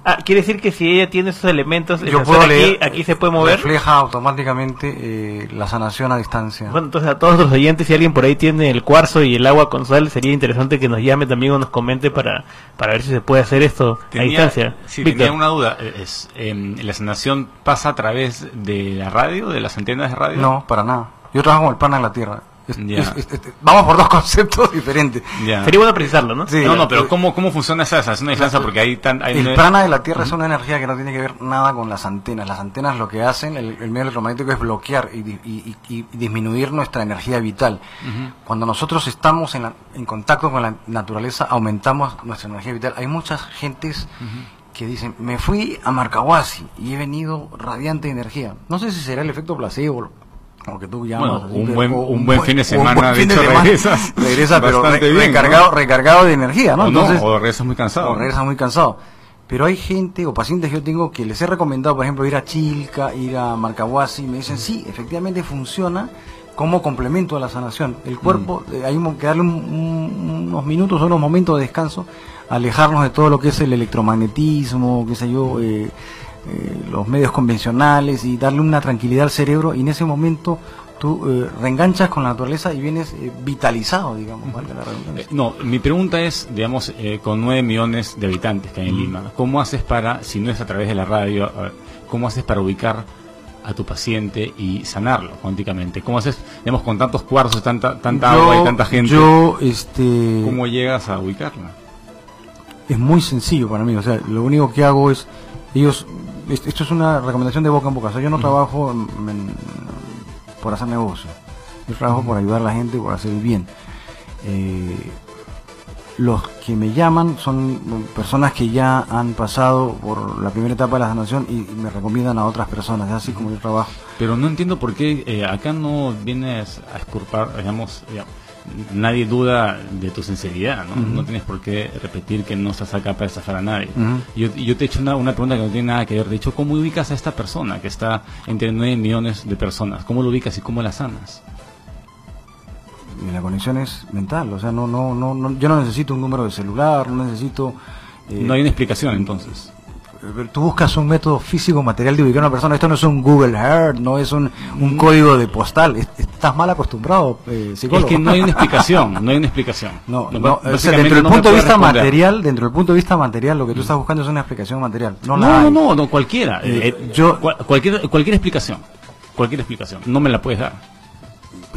Ah, quiere decir que si ella tiene esos elementos, el Yo puedo aquí, leer, aquí se puede mover. refleja automáticamente eh, la sanación a distancia. Bueno, entonces a todos los oyentes, si alguien por ahí tiene el cuarzo y el agua con sal, sería interesante que nos llame también o nos comente para, para ver si se puede hacer esto a Tenía- distancia. Sí, Víctor. tenía una duda. eh, Es, em, ¿La sanación pasa a través de la radio, de las antenas de radio? No, para nada. Yo trabajo con el pana en la tierra. Es- Ya. es- es- es- vamos por dos conceptos diferentes. Ya. Sería bueno precisarlo, ¿no? Sí, no, no, pero ¿cómo, cómo funciona esa sanación a distancia? Porque hay tan... Hay El prana de la Tierra es una energía que no tiene que ver nada con las antenas. Las antenas lo que hacen, el, el medio electromagnético es bloquear y, di- y- y- y disminuir nuestra energía vital. Cuando nosotros estamos en, la- en contacto con la naturaleza, aumentamos nuestra energía vital. Hay muchas gentes que dicen, me fui a Marcahuasi y he venido radiante de energía. No sé si será el efecto placebo, que tú llamas. Bueno, un buen- o un buen fin de semana, de hecho, regresas Regresa, pero re- bien, ¿no? recargado, recargado de energía, ¿no? O no, Entonces, o regresas muy cansado. o regresas muy cansado. Pero hay gente o pacientes que yo tengo que les he recomendado, por ejemplo, ir a Chilca, ir a Marcahuasi, y me dicen, sí, efectivamente funciona como complemento a la sanación. El cuerpo, eh, hay que darle un- un- unos minutos o unos momentos de descanso, alejarnos de todo lo que es el electromagnetismo, qué sé yo, eh, eh, los medios convencionales y darle una tranquilidad al cerebro y en ese momento tú eh, reenganchas con la naturaleza y vienes eh, vitalizado, digamos, la redundancia. Eh, No, mi pregunta es, digamos, eh, con 9 millones de habitantes que hay en Lima, ¿cómo haces para, si no es a través de la radio, cómo haces para ubicar a tu paciente y sanarlo cuánticamente? ¿Cómo haces, digamos, con tantos cuarzos, tanta, tanta Yo- agua y tanta gente? Yo, este... ¿Cómo llegas a ubicarla? es muy sencillo para mí. O sea, lo único que hago es, ellos, es- esto es una recomendación de boca en boca. O sea, yo no trabajo en- en- por hacer negocio. Yo trabajo por ayudar a la gente, por hacer el bien. Eh, los que me llaman son personas que ya han pasado por la primera etapa de la sanación y, me recomiendan a otras personas. Es así como yo trabajo. Pero no entiendo por qué eh, acá no vienes a digamos, digamos, nadie duda de tu sinceridad, ¿no? Tienes por qué repetir que no estás acá para estafar a nadie. Yo, yo te he hecho una, una pregunta que no tiene nada que ver. De hecho, ¿cómo ubicas a esta persona que está entre 9 millones de personas? ¿Cómo lo ubicas y cómo la sanas? La conexión es mental. O sea, no, no, no, no- yo no necesito un número de celular, no necesito... eh, No hay una explicación entonces. Tú buscas un método físico material de ubicar a una persona. Esto no es un Google Earth, no es un, un código de postal. Es- Estás mal acostumbrado, eh, psicólogo. Es que no hay una explicación, no hay una explicación. No, No, no, o sea, dentro del no punto de vista responder. material, dentro del punto de vista material, lo que tú estás buscando es una explicación material. No, No, la no, no, no, cualquiera. Eh, Eh, yo, cualquier, cualquier explicación. Cualquier explicación. No me la puedes dar.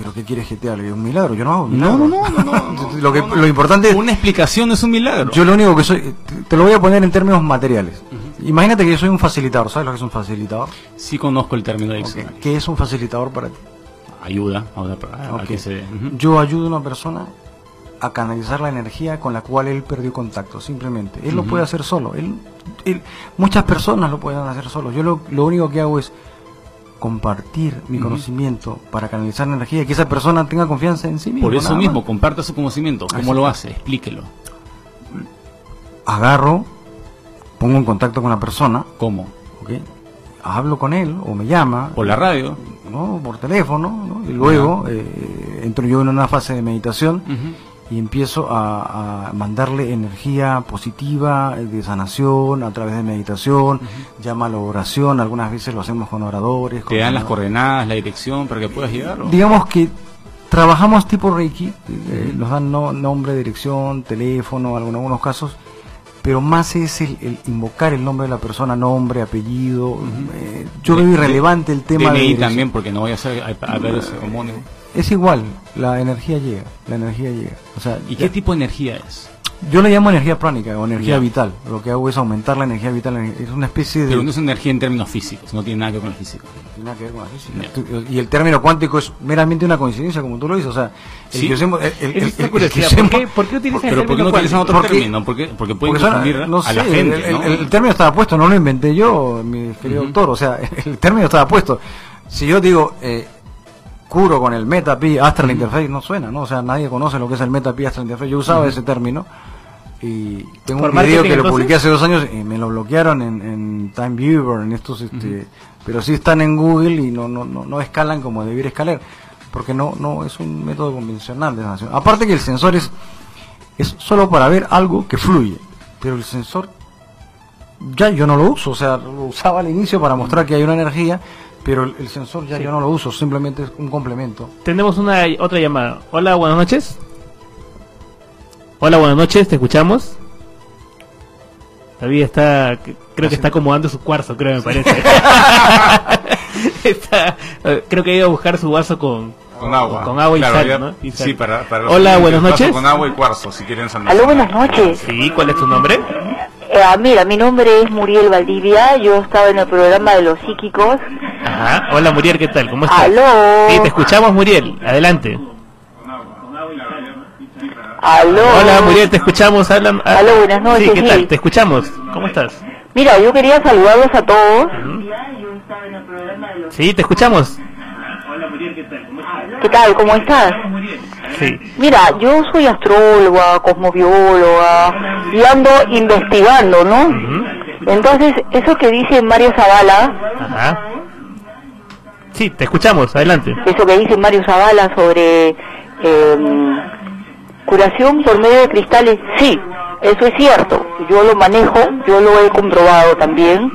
¿Pero qué quieres haga? ¿Un milagro? Yo no hago un No, milagro. no, no, lo, que, lo importante es... Una explicación es un milagro. Yo lo único que soy... te- lo voy a poner en términos materiales. Imagínate que yo soy un facilitador. ¿Sabes lo que es un facilitador? Sí conozco el término de Ok. diccionario. ¿Qué es un facilitador para ti? Ayuda a una per- a Ok. que se... Yo ayudo a una persona a canalizar la energía con la cual él perdió contacto, simplemente. Él lo puede hacer solo. Él, él- muchas personas lo pueden hacer solo. Yo lo, lo único que hago es compartir mi conocimiento para canalizar la energía y que esa persona tenga confianza en sí mismo. Por eso mismo, más. comparta su conocimiento. ¿Cómo Así lo hace? Explíquelo. Agarro, pongo en contacto con la persona. ¿Cómo? Hablo con él o me llama. Por la radio. ¿no? Por teléfono. ¿no? Y luego eh, entro yo en una fase de meditación. Y empiezo a, a mandarle energía positiva eh, de sanación a través de meditación, llama a la oración, algunas veces lo hacemos con oradores. Te con- dan las coordenadas, la dirección para que puedas llegar. ¿o? Digamos que trabajamos tipo Reiki, eh, nos dan no- nombre, dirección, teléfono, en algunos casos, pero más es el, el invocar el nombre de la persona, nombre, apellido. eh, yo veo De- irrelevante el tema de DNI dirección. también, porque no voy a hacer a, a ver ese homónimo. Es igual, la energía llega, la energía llega. O sea, ¿Y ya- qué tipo de energía es? Yo le llamo energía pránica o energía Ya. vital. Lo que hago es aumentar la energía vital. Es una especie de... Pero no es energía en términos físicos, no tiene nada que ver con el físico. tiene nada que ver con la física. Y el término cuántico es meramente una coincidencia, como tú lo dices. O sea, el Sí. que usemos... El, el- ¿Por qué, ¿Por qué utilizan Pero el ¿por qué no utilizan otro Porque- término? Porque, porque pueden porque confundir no a la gente, el, ¿no? el- el término estaba puesto, no lo inventé yo, mi querido Ujú. doctor. O sea, el término estaba puesto. Si yo digo... Eh, curo con el MetaPi Astral Interface no suena, ¿no? O sea, nadie conoce lo que es el MetaPi Astral Interface. Yo usaba ese término y tengo ¿Por un video que lo publiqué hace dos años y me lo bloquearon en, en Time Viewer, en estos, este, pero sí están en Google y no, no, no, no escalan como debiera escalar, porque no, no es un método convencional de sanación. Aparte que el sensor es, es solo para ver algo que fluye, pero el sensor ya yo no lo uso, o sea, lo usaba al inicio para mostrar que hay una energía, pero el, el sensor ya Sí. yo no lo uso, simplemente es un complemento. Tenemos una otra llamada. Hola, buenas noches. Hola, buenas noches, te escuchamos. Todavía está, creo que está acomodando su cuarzo, creo, me parece. Está, creo que ha ido a buscar su vaso con, Con agua. con agua y Claro, sal, ya- ¿no? Y sal. Sí, para, para los Hola, buenas noches. Con agua y cuarzo, si quieren. Aló, buenas noches. Sí, ¿cuál es tu nombre? Eh, ah, mira, mi nombre es Muriel Valdivia, yo estaba en el programa de los psíquicos. Ajá. Hola, Muriel, ¿qué tal? ¿Cómo estás? Aló. Sí, te escuchamos, Muriel. Adelante. Aló. Hola, Muriel, te escuchamos. Hablan, ah, Aló, buenas noches, Sí, ¿qué sí. tal? Te escuchamos. ¿Cómo estás? Mira, yo quería saludarlos a todos. Sí, te escuchamos. ¿Qué tal? ¿Cómo estás? Sí. Mira, yo soy astróloga, cosmobióloga y ando investigando, ¿no? Entonces, eso que dice Mario Zavala, Ajá. Sí, te escuchamos, adelante. eso que dice Mario Zavala sobre em, curación por medio de cristales, sí, eso es cierto. Yo lo manejo, yo lo he comprobado también.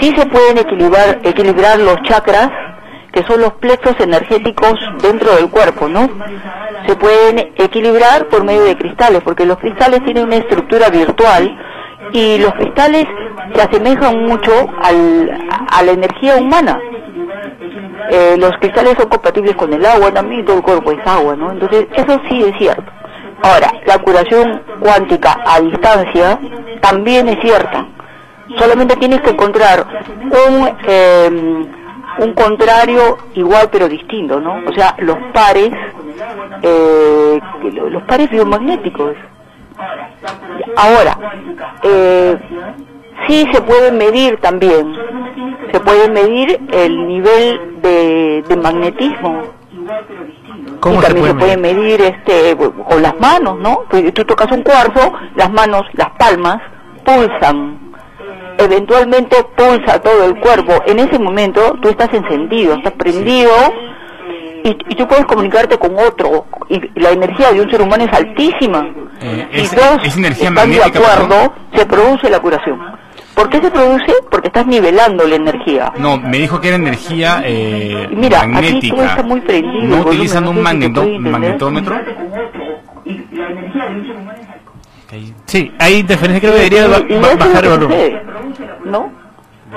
Sí se pueden equilibrar, equilibrar los chakras, que son los plexos energéticos dentro del cuerpo, ¿no? Se pueden equilibrar por medio de cristales, porque los cristales tienen una estructura virtual y los cristales se asemejan mucho al- a la energía humana. Eh, los cristales son compatibles con el agua también, todo el cuerpo es agua, ¿no? Entonces, eso sí es cierto. Ahora, la curación cuántica a distancia también es cierta. Solamente tienes que encontrar un, eh, un contrario igual pero distinto, ¿no? O sea, los pares, eh, los pares biomagnéticos. Ahora, eh, sí se puede medir también, se puede medir el nivel de, de magnetismo. ¿Cómo y se también puede se puede medir este con las manos, ¿no? Pues tú tocas un cuarzo, las manos, las palmas pulsan. Eventualmente pulsa todo el cuerpo. En ese momento tú estás encendido, estás prendido y, y tú puedes comunicarte con otro. Y la energía de un ser humano es altísima. Eh, es, dos es energía están de magnética. acuerdo, se produce la curación. ¿Por qué se produce? Porque estás nivelando la energía. No, me dijo que era energía eh, Y mira, aquí magnética. todo está muy prendido. no el volumen, utilizando no un sé si se magneto- puede entender. Sí, hay interferencia, creo que debería Y- bajar el volumen. sucede, ¿no?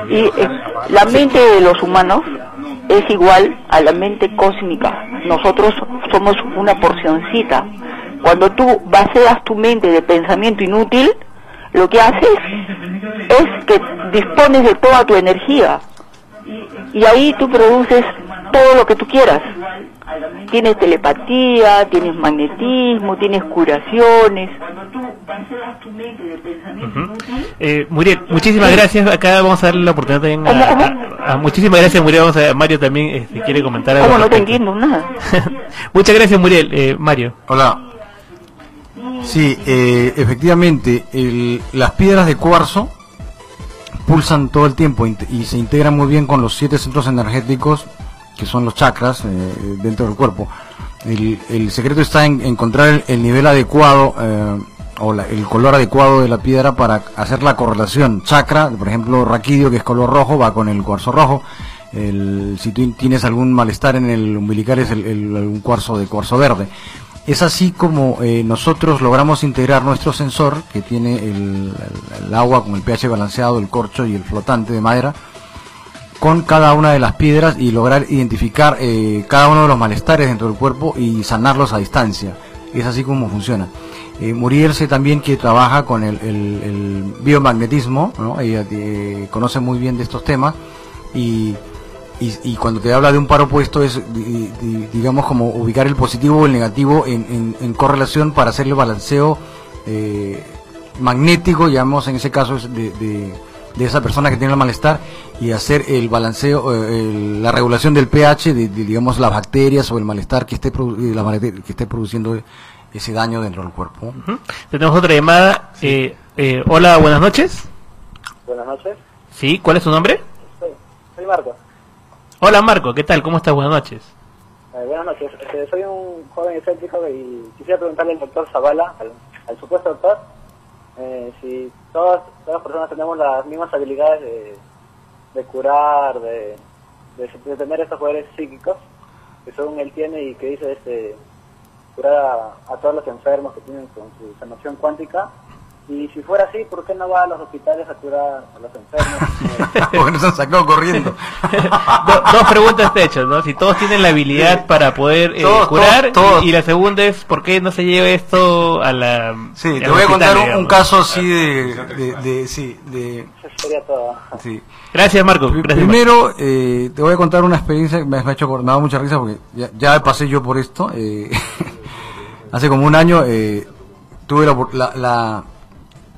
Y eh, la mente de los humanos es igual a la mente cósmica. Nosotros somos una porcioncita. Cuando tú vacías tu mente de pensamiento inútil, lo que haces es que dispones de toda tu energía. Y ahí tú produces todo lo que tú quieras. Tienes telepatía, tienes magnetismo, tienes curaciones. Ujú. Eh, Muriel, muchísimas gracias. Acá vamos a darle la oportunidad también a, a- a- muchísimas gracias Muriel. Vamos a Mario también eh, si quiere comentar algo. ¿Cómo no te entiendo nada? Muchas gracias Muriel, eh, Mario. Hola. Sí, eh, efectivamente, el- las piedras de cuarzo pulsan todo el tiempo y se integran muy bien con los siete centros energéticos que son los chakras eh, dentro del cuerpo. El, el secreto está en encontrar el, el nivel adecuado eh, o la- el color adecuado de la piedra para hacer la correlación. Chakra, por ejemplo, raquidio, que es color rojo, va con el cuarzo rojo. El, si tú tienes algún malestar en el umbilical es un cuarzo de cuarzo verde. Es así como eh, nosotros logramos integrar nuestro sensor, que tiene el agua con el pH balanceado, el corcho y el flotante de madera, con cada una de las piedras y lograr identificar eh, cada uno de los malestares dentro del cuerpo y sanarlos a distancia. Es así como funciona. Eh, Muriel sé también que trabaja con el, el- el biomagnetismo, ¿no? ella eh, conoce muy bien de estos temas y, y, cuando te habla de un par opuesto es di- di- digamos como ubicar el positivo o el negativo en, en- en correlación para hacer el balanceo eh, magnético, llamamos en ese caso es de, de- de esa persona que tiene el malestar y hacer el balanceo, eh, el- la regulación del pH de, de, digamos las bacterias o el malestar que esté eh, la que esté produciendo ese daño dentro del cuerpo. Tenemos otra llamada. Eh, eh, hola, buenas noches. Buenas noches. Sí, ¿cuál es su nombre? Soy, soy Marco. Hola Marco, ¿qué tal? ¿Cómo estás? Buenas noches. Eh, buenas noches. Este, soy un joven escéptico y quisiera preguntarle al doctor Zavala, al, al supuesto doctor, eh, si todas, todas las personas tenemos las mismas habilidades de, curar, de, de, de tener estos poderes psíquicos que según él tiene y que dice este curar a, a todos los enfermos que tienen con su sanación cuántica. Y si fuera así, ¿por qué no va a los hospitales a curar a los enfermos? Porque nos han sacado corriendo. Do- dos preguntas te he hecho, ¿no? Si todos tienen la habilidad para poder eh, Todos, curar todos, todos. Y, y la segunda es ¿por qué no se lleva esto a la Sí, te voy a contar un, caso así de, de, de- sí, de Eso sería todo. sí. Gracias Marco. Gracias, Primero, eh, te voy a contar una experiencia que me, ha hecho me ha dado mucha risa porque ya, ya pasé yo por esto. eh, hace como un año eh, tuve la, la, la-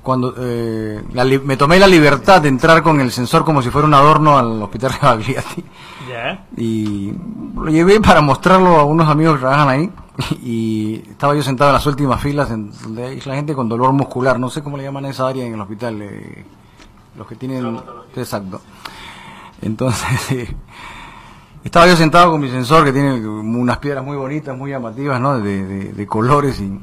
cuando eh, la li- me tomé la libertad de entrar con el sensor como si fuera un adorno al hospital Rebagliati Ya. y lo llevé para mostrarlo a unos amigos que trabajan ahí y estaba yo sentado en las últimas filas en donde hay la gente con dolor muscular, no sé cómo le llaman a esa área en el hospital. eh, los que tienen... Exacto. Entonces, eh, estaba yo sentado con mi sensor que tiene unas piedras muy bonitas, muy llamativas, ¿no? De, de- de colores y,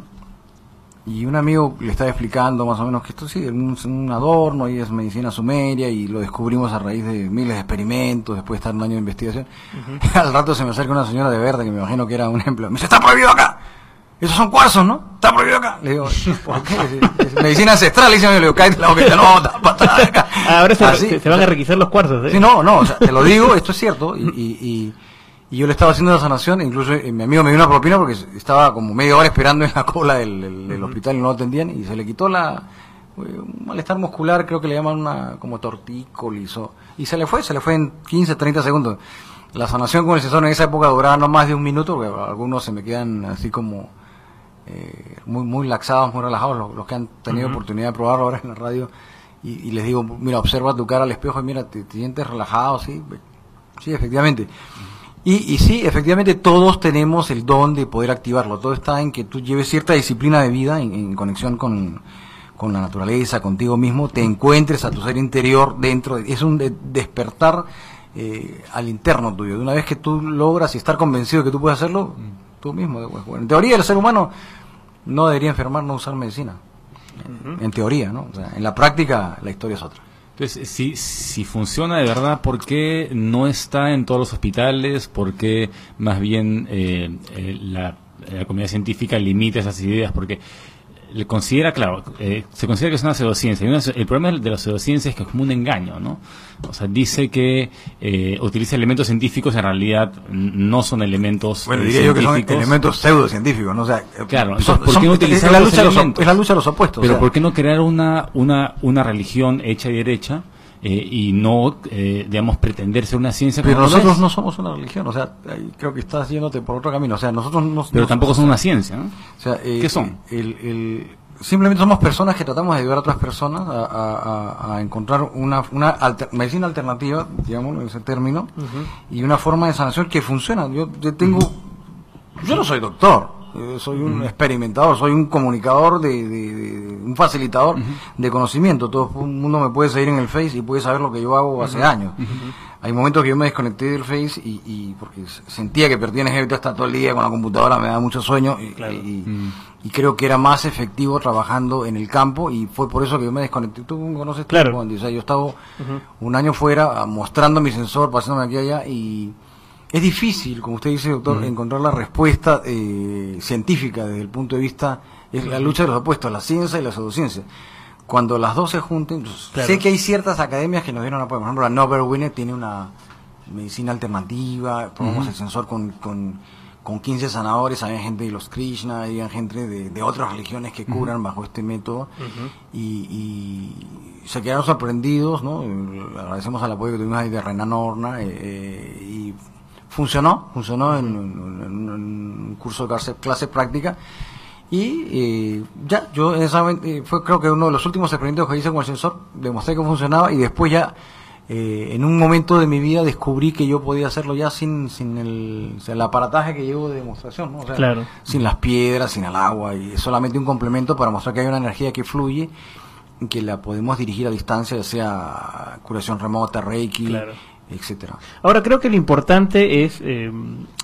y un amigo le estaba explicando más o menos que esto sí, es un, un adorno y es medicina sumeria y lo descubrimos a raíz de miles de experimentos, después de estar un año de investigación. Al rato se me acerca una señora de verde que me imagino que era un ejemplo. Me dice, está prohibido acá. Esos son cuarzos, ¿no? Está prohibido acá. Le digo, ¿por qué? Es medicina ancestral. Le dice, le digo, cállate la boca. No, está acá. Ahora se, Así. se- se van a requisar los cuarzos, ¿eh? Sí, no, no, o sea, te lo digo, esto es cierto. Y, y, y- y yo le estaba haciendo la sanación, incluso eh, mi amigo me dio una propina porque estaba como media hora esperando en la cola del, del- del hospital y no lo atendían y se le quitó la eh, un malestar muscular, creo que le llaman una como tortícolis o- y se le fue, se le fue en 15, 30 segundos. La sanación con el sensor en esa época duraba no más de un minuto, porque algunos se me quedan así como eh, muy muy laxados, muy relajados, los, los que han tenido oportunidad de probarlo ahora en la radio y, y les digo, mira, observa tu cara al espejo y mira, te, te sientes relajado, sí, sí, efectivamente. Y, y sí, efectivamente todos tenemos el don de poder activarlo, todo está en que tú lleves cierta disciplina de vida en, en conexión con, con la naturaleza, contigo mismo, te encuentres a tu ser interior dentro, de- es un de- despertar eh, al interno tuyo. De una vez que tú logras y estar convencido de que tú puedes hacerlo, tú mismo. bueno, en teoría el ser humano no debería enfermar, no usar medicina. En teoría, ¿no? O sea, en la práctica la historia es otra. Entonces, si, si funciona de verdad, ¿por qué no está en todos los hospitales? ¿Por qué más bien eh, eh, la, la comunidad científica limita esas ideas? Porque le considera, claro, eh, se considera que es una pseudociencia. Y una- el problema de la pseudociencia es que es como un engaño, ¿no? O sea, dice que eh, utiliza elementos científicos, en realidad no son elementos Bueno, eh, diría yo que son científicos. elementos pseudocientíficos, ¿no? O sea, Claro, son- entonces, ¿por son- qué no es- utilizar es la lucha de los op- elementos? es la lucha de los opuestos, Pero o sea. ¿por qué no crear una, una, una religión hecha y derecha eh, y no, eh, digamos, pretender ser una ciencia Pero como nosotros no somos una religión, o sea, ahí creo que estás yéndote por otro camino, o sea, nosotros no... Pero no- tampoco son una ciencia, ¿no? O sea, eh, ¿Qué son? el- el- simplemente somos personas que tratamos de ayudar a otras personas a, a- a- a encontrar una, una alter- medicina alternativa, digamos, ese término, y una forma de sanación que funciona. Yo, yo tengo, yo no soy doctor, eh, soy un experimentador, soy un comunicador, de, de- de- un facilitador de conocimiento. Todo el mundo me puede seguir en el Face y puede saber lo que yo hago hace años. Hay momentos que yo me desconecté del Face y, y porque sentía que perdía energía, está todo el día con la computadora, me da mucho sueño y, y- y creo que era más efectivo trabajando en el campo y fue por eso que yo me desconecté. Tú conoces, tú, Claro. Juan, o sea, yo estaba un año fuera ah, mostrando mi sensor, pasándome aquí y allá y es difícil, como usted dice, doctor, encontrar la respuesta eh, científica desde el punto de vista, es la lucha de los opuestos, la ciencia y la pseudociencia. Cuando las dos se junten, pues, Claro. sé que hay ciertas academias que nos dieron apoyo. Por ejemplo, la Nobel Winner tiene una medicina alternativa, probamos el sensor con, con, con 15 sanadores, había gente de los Krishna, había gente de, de otras religiones que curan bajo este método y, y se quedaron sorprendidos, ¿no? Agradecemos al apoyo que tuvimos ahí de Renan Horna eh, eh, funcionó, funcionó en, en- en un curso de clase, práctica y eh, ya, yo en esa eh, fue creo que uno de los últimos experimentos que hice con el sensor, demostré que funcionaba y después ya eh, en un momento de mi vida descubrí que yo podía hacerlo ya sin, sin el, aparataje que llevo de demostración, ¿no? O sea, Claro. sin las piedras, sin el agua y es solamente un complemento para mostrar que hay una energía que fluye y que la podemos dirigir a distancia, ya sea curación remota, reiki, Claro. Etcétera. Ahora creo que lo importante es, eh,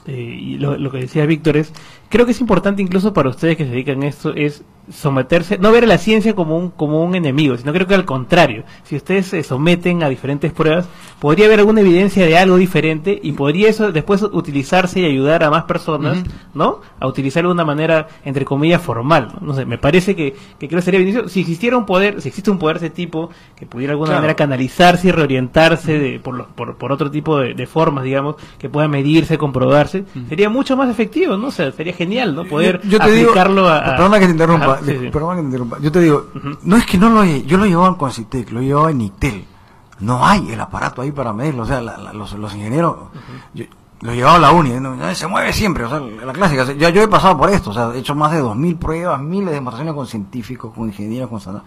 eh, y lo, lo que decía Víctor es, creo que es importante incluso para ustedes que se dedican a esto, es someterse, no ver a la ciencia como un, como un enemigo, sino creo que al contrario, si ustedes se someten a diferentes pruebas, podría haber alguna evidencia de algo diferente y podría eso después utilizarse y ayudar a más personas, ¿no? A utilizarlo de una manera, entre comillas, formal. No, No sé, me parece que, que creo que sería beneficioso. Si existiera un poder, si existe un poder de ese tipo, que pudiera de alguna Claro. manera canalizarse y reorientarse de, por, lo- por, por otro tipo de, de formas, digamos, que pueda medirse, comprobarse, sería mucho más efectivo, ¿no? O sea, sería genial, ¿no? Poder yo te aplicarlo a... a- perdona que te interrumpa, Ajá, sí, sí. perdona que te interrumpa. Yo te digo, no es que no lo yo lo llevaba en Concitec, lo llevaba en ITEL. No hay el aparato ahí para medirlo, o sea, la- la- los, los ingenieros, yo- lo llevaba a la uni, ¿no? Se mueve siempre, o sea, la clásica. Ya yo he pasado por esto, o sea, he hecho más de dos mil pruebas, miles de demostraciones con científicos, con ingenieros, con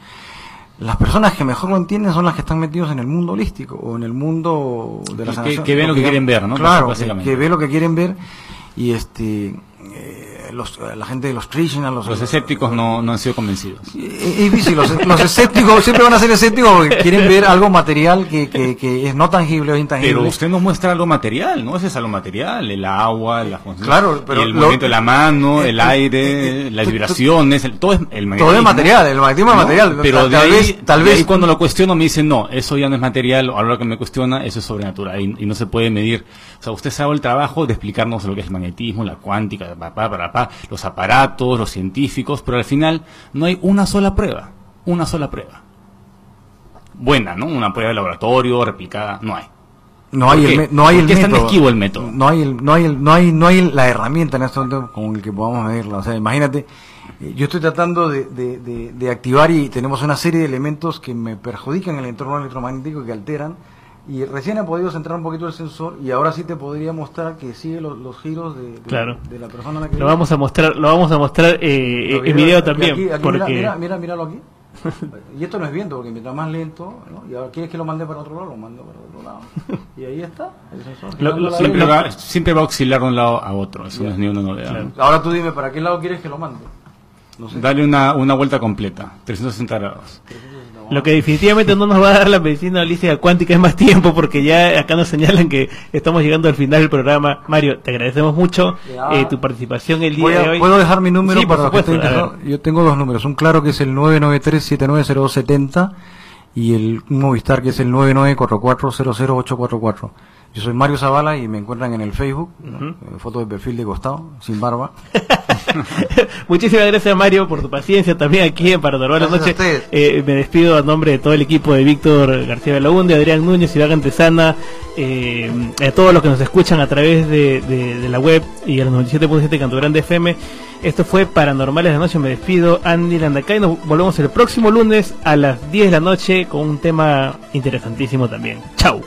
Las personas que mejor lo entienden son las que están metidos en el mundo holístico o en el mundo de la Que- sanación. que ven lo que quieren ver, ¿no? Claro, que, ven lo que quieren ver y este los, eh, la gente de los Krishna, los, Los escépticos no, no han sido convencidos. Es difícil, los, los escépticos siempre van a ser escépticos porque quieren ver algo material que, que, que es no tangible o intangible. Pero usted nos muestra algo material, ¿no? Ese es algo material, el agua, la función, Claro, pero el lo- movimiento de la mano, eh, el aire, las vibraciones, el- todo es el magnetismo. Todo es material, el magnetismo es ¿no? material. Pero Tal- de ahí, vez- tal de vez- ahí cuando lo cuestiono me dicen, no, eso ya no es material, o ahora que me cuestiona, eso es sobrenatural y, y no se puede medir. O sea, usted sabe el trabajo de explicarnos lo que es el magnetismo, la cuántica, pa, pa, los aparatos, los científicos, pero al final no hay una sola prueba, una sola prueba. Buena, ¿no? Una prueba de laboratorio, replicada, no hay. No ¿Por hay, el, no hay ¿Por el tan método. esquivo el método? No hay, el, no hay, el, no hay, no hay la herramienta en este momento con el que podamos medirlo. O sea, imagínate, eh, yo estoy tratando de, de, de- de activar y tenemos una serie de elementos que me perjudican el entorno electromagnético y que alteran. Y recién he podido centrar un poquito el sensor y ahora sí te podría mostrar que sigue los, los giros de, de- Claro. de la persona a la que Lo vamos a mostrar, lo vamos a mostrar eh, en video también, aquí, aquí, porque mira, mira, mira, míralo aquí. Y esto no es viento, porque mientras más lento, ¿no? y ahora quieres que lo mande para otro lado, lo mando para otro lado. Y ahí está, el sensor. Lo- lo- siempre, va, siempre va a oscilar de un lado a otro, eso no es ni una novedad. Ahora tú dime, ¿para qué lado quieres que lo mande? No sé. Dale una, una vuelta completa, 360 grados. Lo que definitivamente no nos va a dar la medicina holística cuántica es más tiempo, porque ya acá nos señalan que estamos llegando al final del programa. Mario, te agradecemos mucho eh, tu participación el día a- de hoy. ¿Puedo dejar mi número Sí, para los que estén? Yo tengo dos números. Un claro que es el 993-790270 y el Movistar que es el 994400844. Yo soy Mario Zavala y me encuentran en el Facebook. Eh, foto de perfil de costado, sin barba. Muchísimas gracias Mario por tu paciencia también aquí en Paranormal la Gracias a Noche. Eh, me despido a nombre de todo el equipo de Víctor García Belaunde, Adrián Núñez, Iván Antesana, eh, a todos los que nos escuchan a través de, de- de la web y a los 97.7 Canto Grande FM. Esto fue Paranormales de la Noche. Me despido, Andy Landacay. Nos volvemos el próximo lunes a las 10 de la noche con un tema interesantísimo también. Chau.